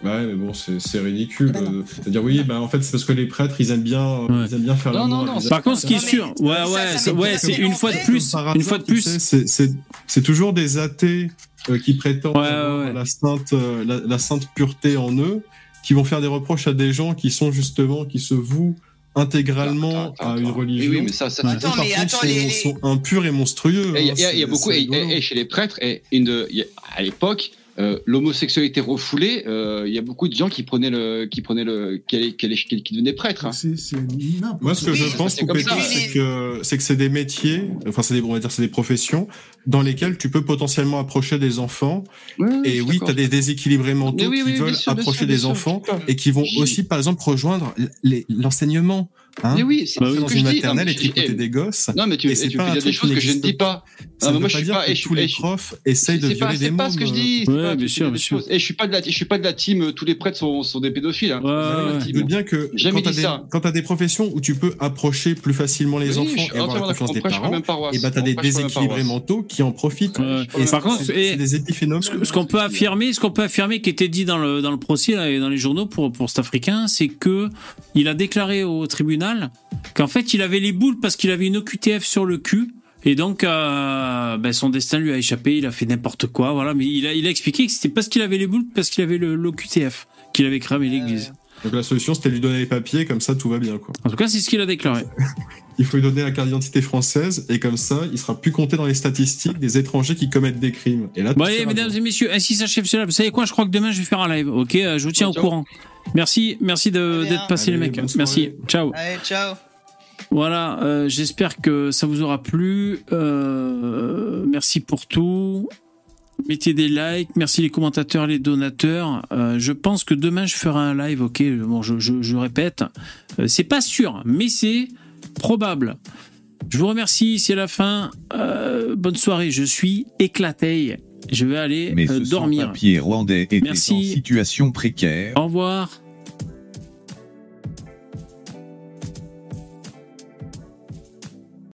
S3: Ouais, mais bon, c'est c'est ridicule. euh, C'est-à-dire, oui, bah, en fait, c'est parce que les prêtres, ils aiment bien, euh, ils aiment bien faire
S4: Non, non, non,
S3: des
S1: Par contre, ce qui est sûr, ouais,
S2: ça-
S1: ouais,
S2: ça
S1: ouais, c'est une fois de plus, une fois de plus.
S3: c'est- C'est c'est toujours des athées euh, qui prétendent
S1: Ouais, ouais, ouais.
S3: La, sainte, euh, la, la sainte pureté en eux, qui vont faire des reproches à des gens qui sont justement, qui se vouent intégralement
S4: Attends,
S3: à une
S4: attends.
S3: religion.
S4: Oui, oui, mais ça, ça,
S2: Attends,
S3: par
S2: mais
S3: contre,
S2: attends,
S3: sont,
S2: les-
S3: sont impurs et monstrueux.
S4: Il y, a-
S3: hein,
S4: beaucoup, et, chez les prêtres, et à l'époque, euh, l'homosexualité refoulée, euh, il y a beaucoup de gens qui prenaient le, qui prenaient le, qui, allaient- qui, allaient- qui- qui devenaient prêtres. hein.
S3: Moi, ce que
S4: Oui,
S3: je pense, c'est que c'est que c'est des métiers, enfin, c'est des, on va dire, c'est des professions dans lesquelles tu peux potentiellement approcher des enfants.
S4: Ouais,
S3: Et oui, tu as des déséquilibrés mentaux
S4: oui,
S3: qui
S4: oui,
S3: veulent
S4: sûr,
S3: approcher
S4: sûr,
S3: des
S4: sûr,
S3: enfants et qui vont aussi, par exemple, rejoindre les- l'enseignement. Hein
S4: Mais oui, c'est c'est ce
S3: dans
S4: que
S3: une
S4: je dis.
S3: maternelle et tricoter
S4: je-
S3: des gosses.
S4: Non, mais tu, tu
S3: pas
S4: peux
S3: un
S4: dire des choses que je ne dis pas.
S3: Ça
S4: moi, je suis
S3: dire
S4: pas.
S3: tous les
S4: je-
S3: profs essayent de violer des
S4: c'est pas
S3: mômes.
S4: ce que je dis.
S1: Ouais, bien sûr, bien sûr.
S4: Et je suis pas de la, je suis pas de la team. Tous les prêtres sont, sont des pédophiles. Hein.
S1: Ouais,
S3: bien que
S4: Jamais
S3: quand t'as
S4: dit
S3: des,
S4: ça.
S3: quand t'as des professions où tu peux approcher plus facilement les
S4: Oui,
S3: enfants et avoir la confiance des parents, et bah t'as des déséquilibrés mentaux qui en profitent. Et
S1: Par contre,
S3: c'est
S1: et-
S3: c'est des épiphénomènes.
S1: Ce qu'on peut affirmer, ce qu'on peut affirmer, qui était dit dans le dans le procès et dans les journaux pour pour cet Africain, c'est que il a déclaré au tribunal qu'en fait il avait les boules parce qu'il avait une OQTF sur le cul. Et donc, euh, ben, son destin lui a échappé, il a fait n'importe quoi, voilà. Mais il a, il a expliqué que c'était parce qu'il avait les boules, parce qu'il avait l'OQTF, qu'il avait cramé l'église.
S3: Donc la solution c'était de lui donner les papiers, comme ça tout va bien quoi.
S1: En tout cas, c'est ce qu'il a déclaré.
S3: Il faut lui donner la carte d'identité française et comme ça il sera plus compté dans les statistiques des étrangers qui commettent des crimes. Et là,
S1: Bon, allez, mesdames
S3: bien.
S1: et messieurs, ainsi s'achève cela? Vous savez quoi? Je crois que demain je vais faire un live. Ok, Euh, je vous tiens au
S4: Ciao.
S1: courant. Merci, merci d'être passé les mecs. Merci. Ciao.
S2: Allez, ciao.
S1: Voilà, euh, j'espère que ça vous aura plu. Euh, merci pour tout. Mettez des likes, merci les commentateurs, les donateurs. Euh, je pense que demain je ferai un live, ok. Bon, je, je- je répète, Euh, c'est pas sûr, mais c'est probable. Je vous remercie, c'est la fin. Euh, bonne soirée, je suis éclaté. Je vais aller
S12: Mais ce
S1: dormir.
S12: sans-papier rwandais était
S1: Merci.
S12: en situation précaire.
S1: Au revoir.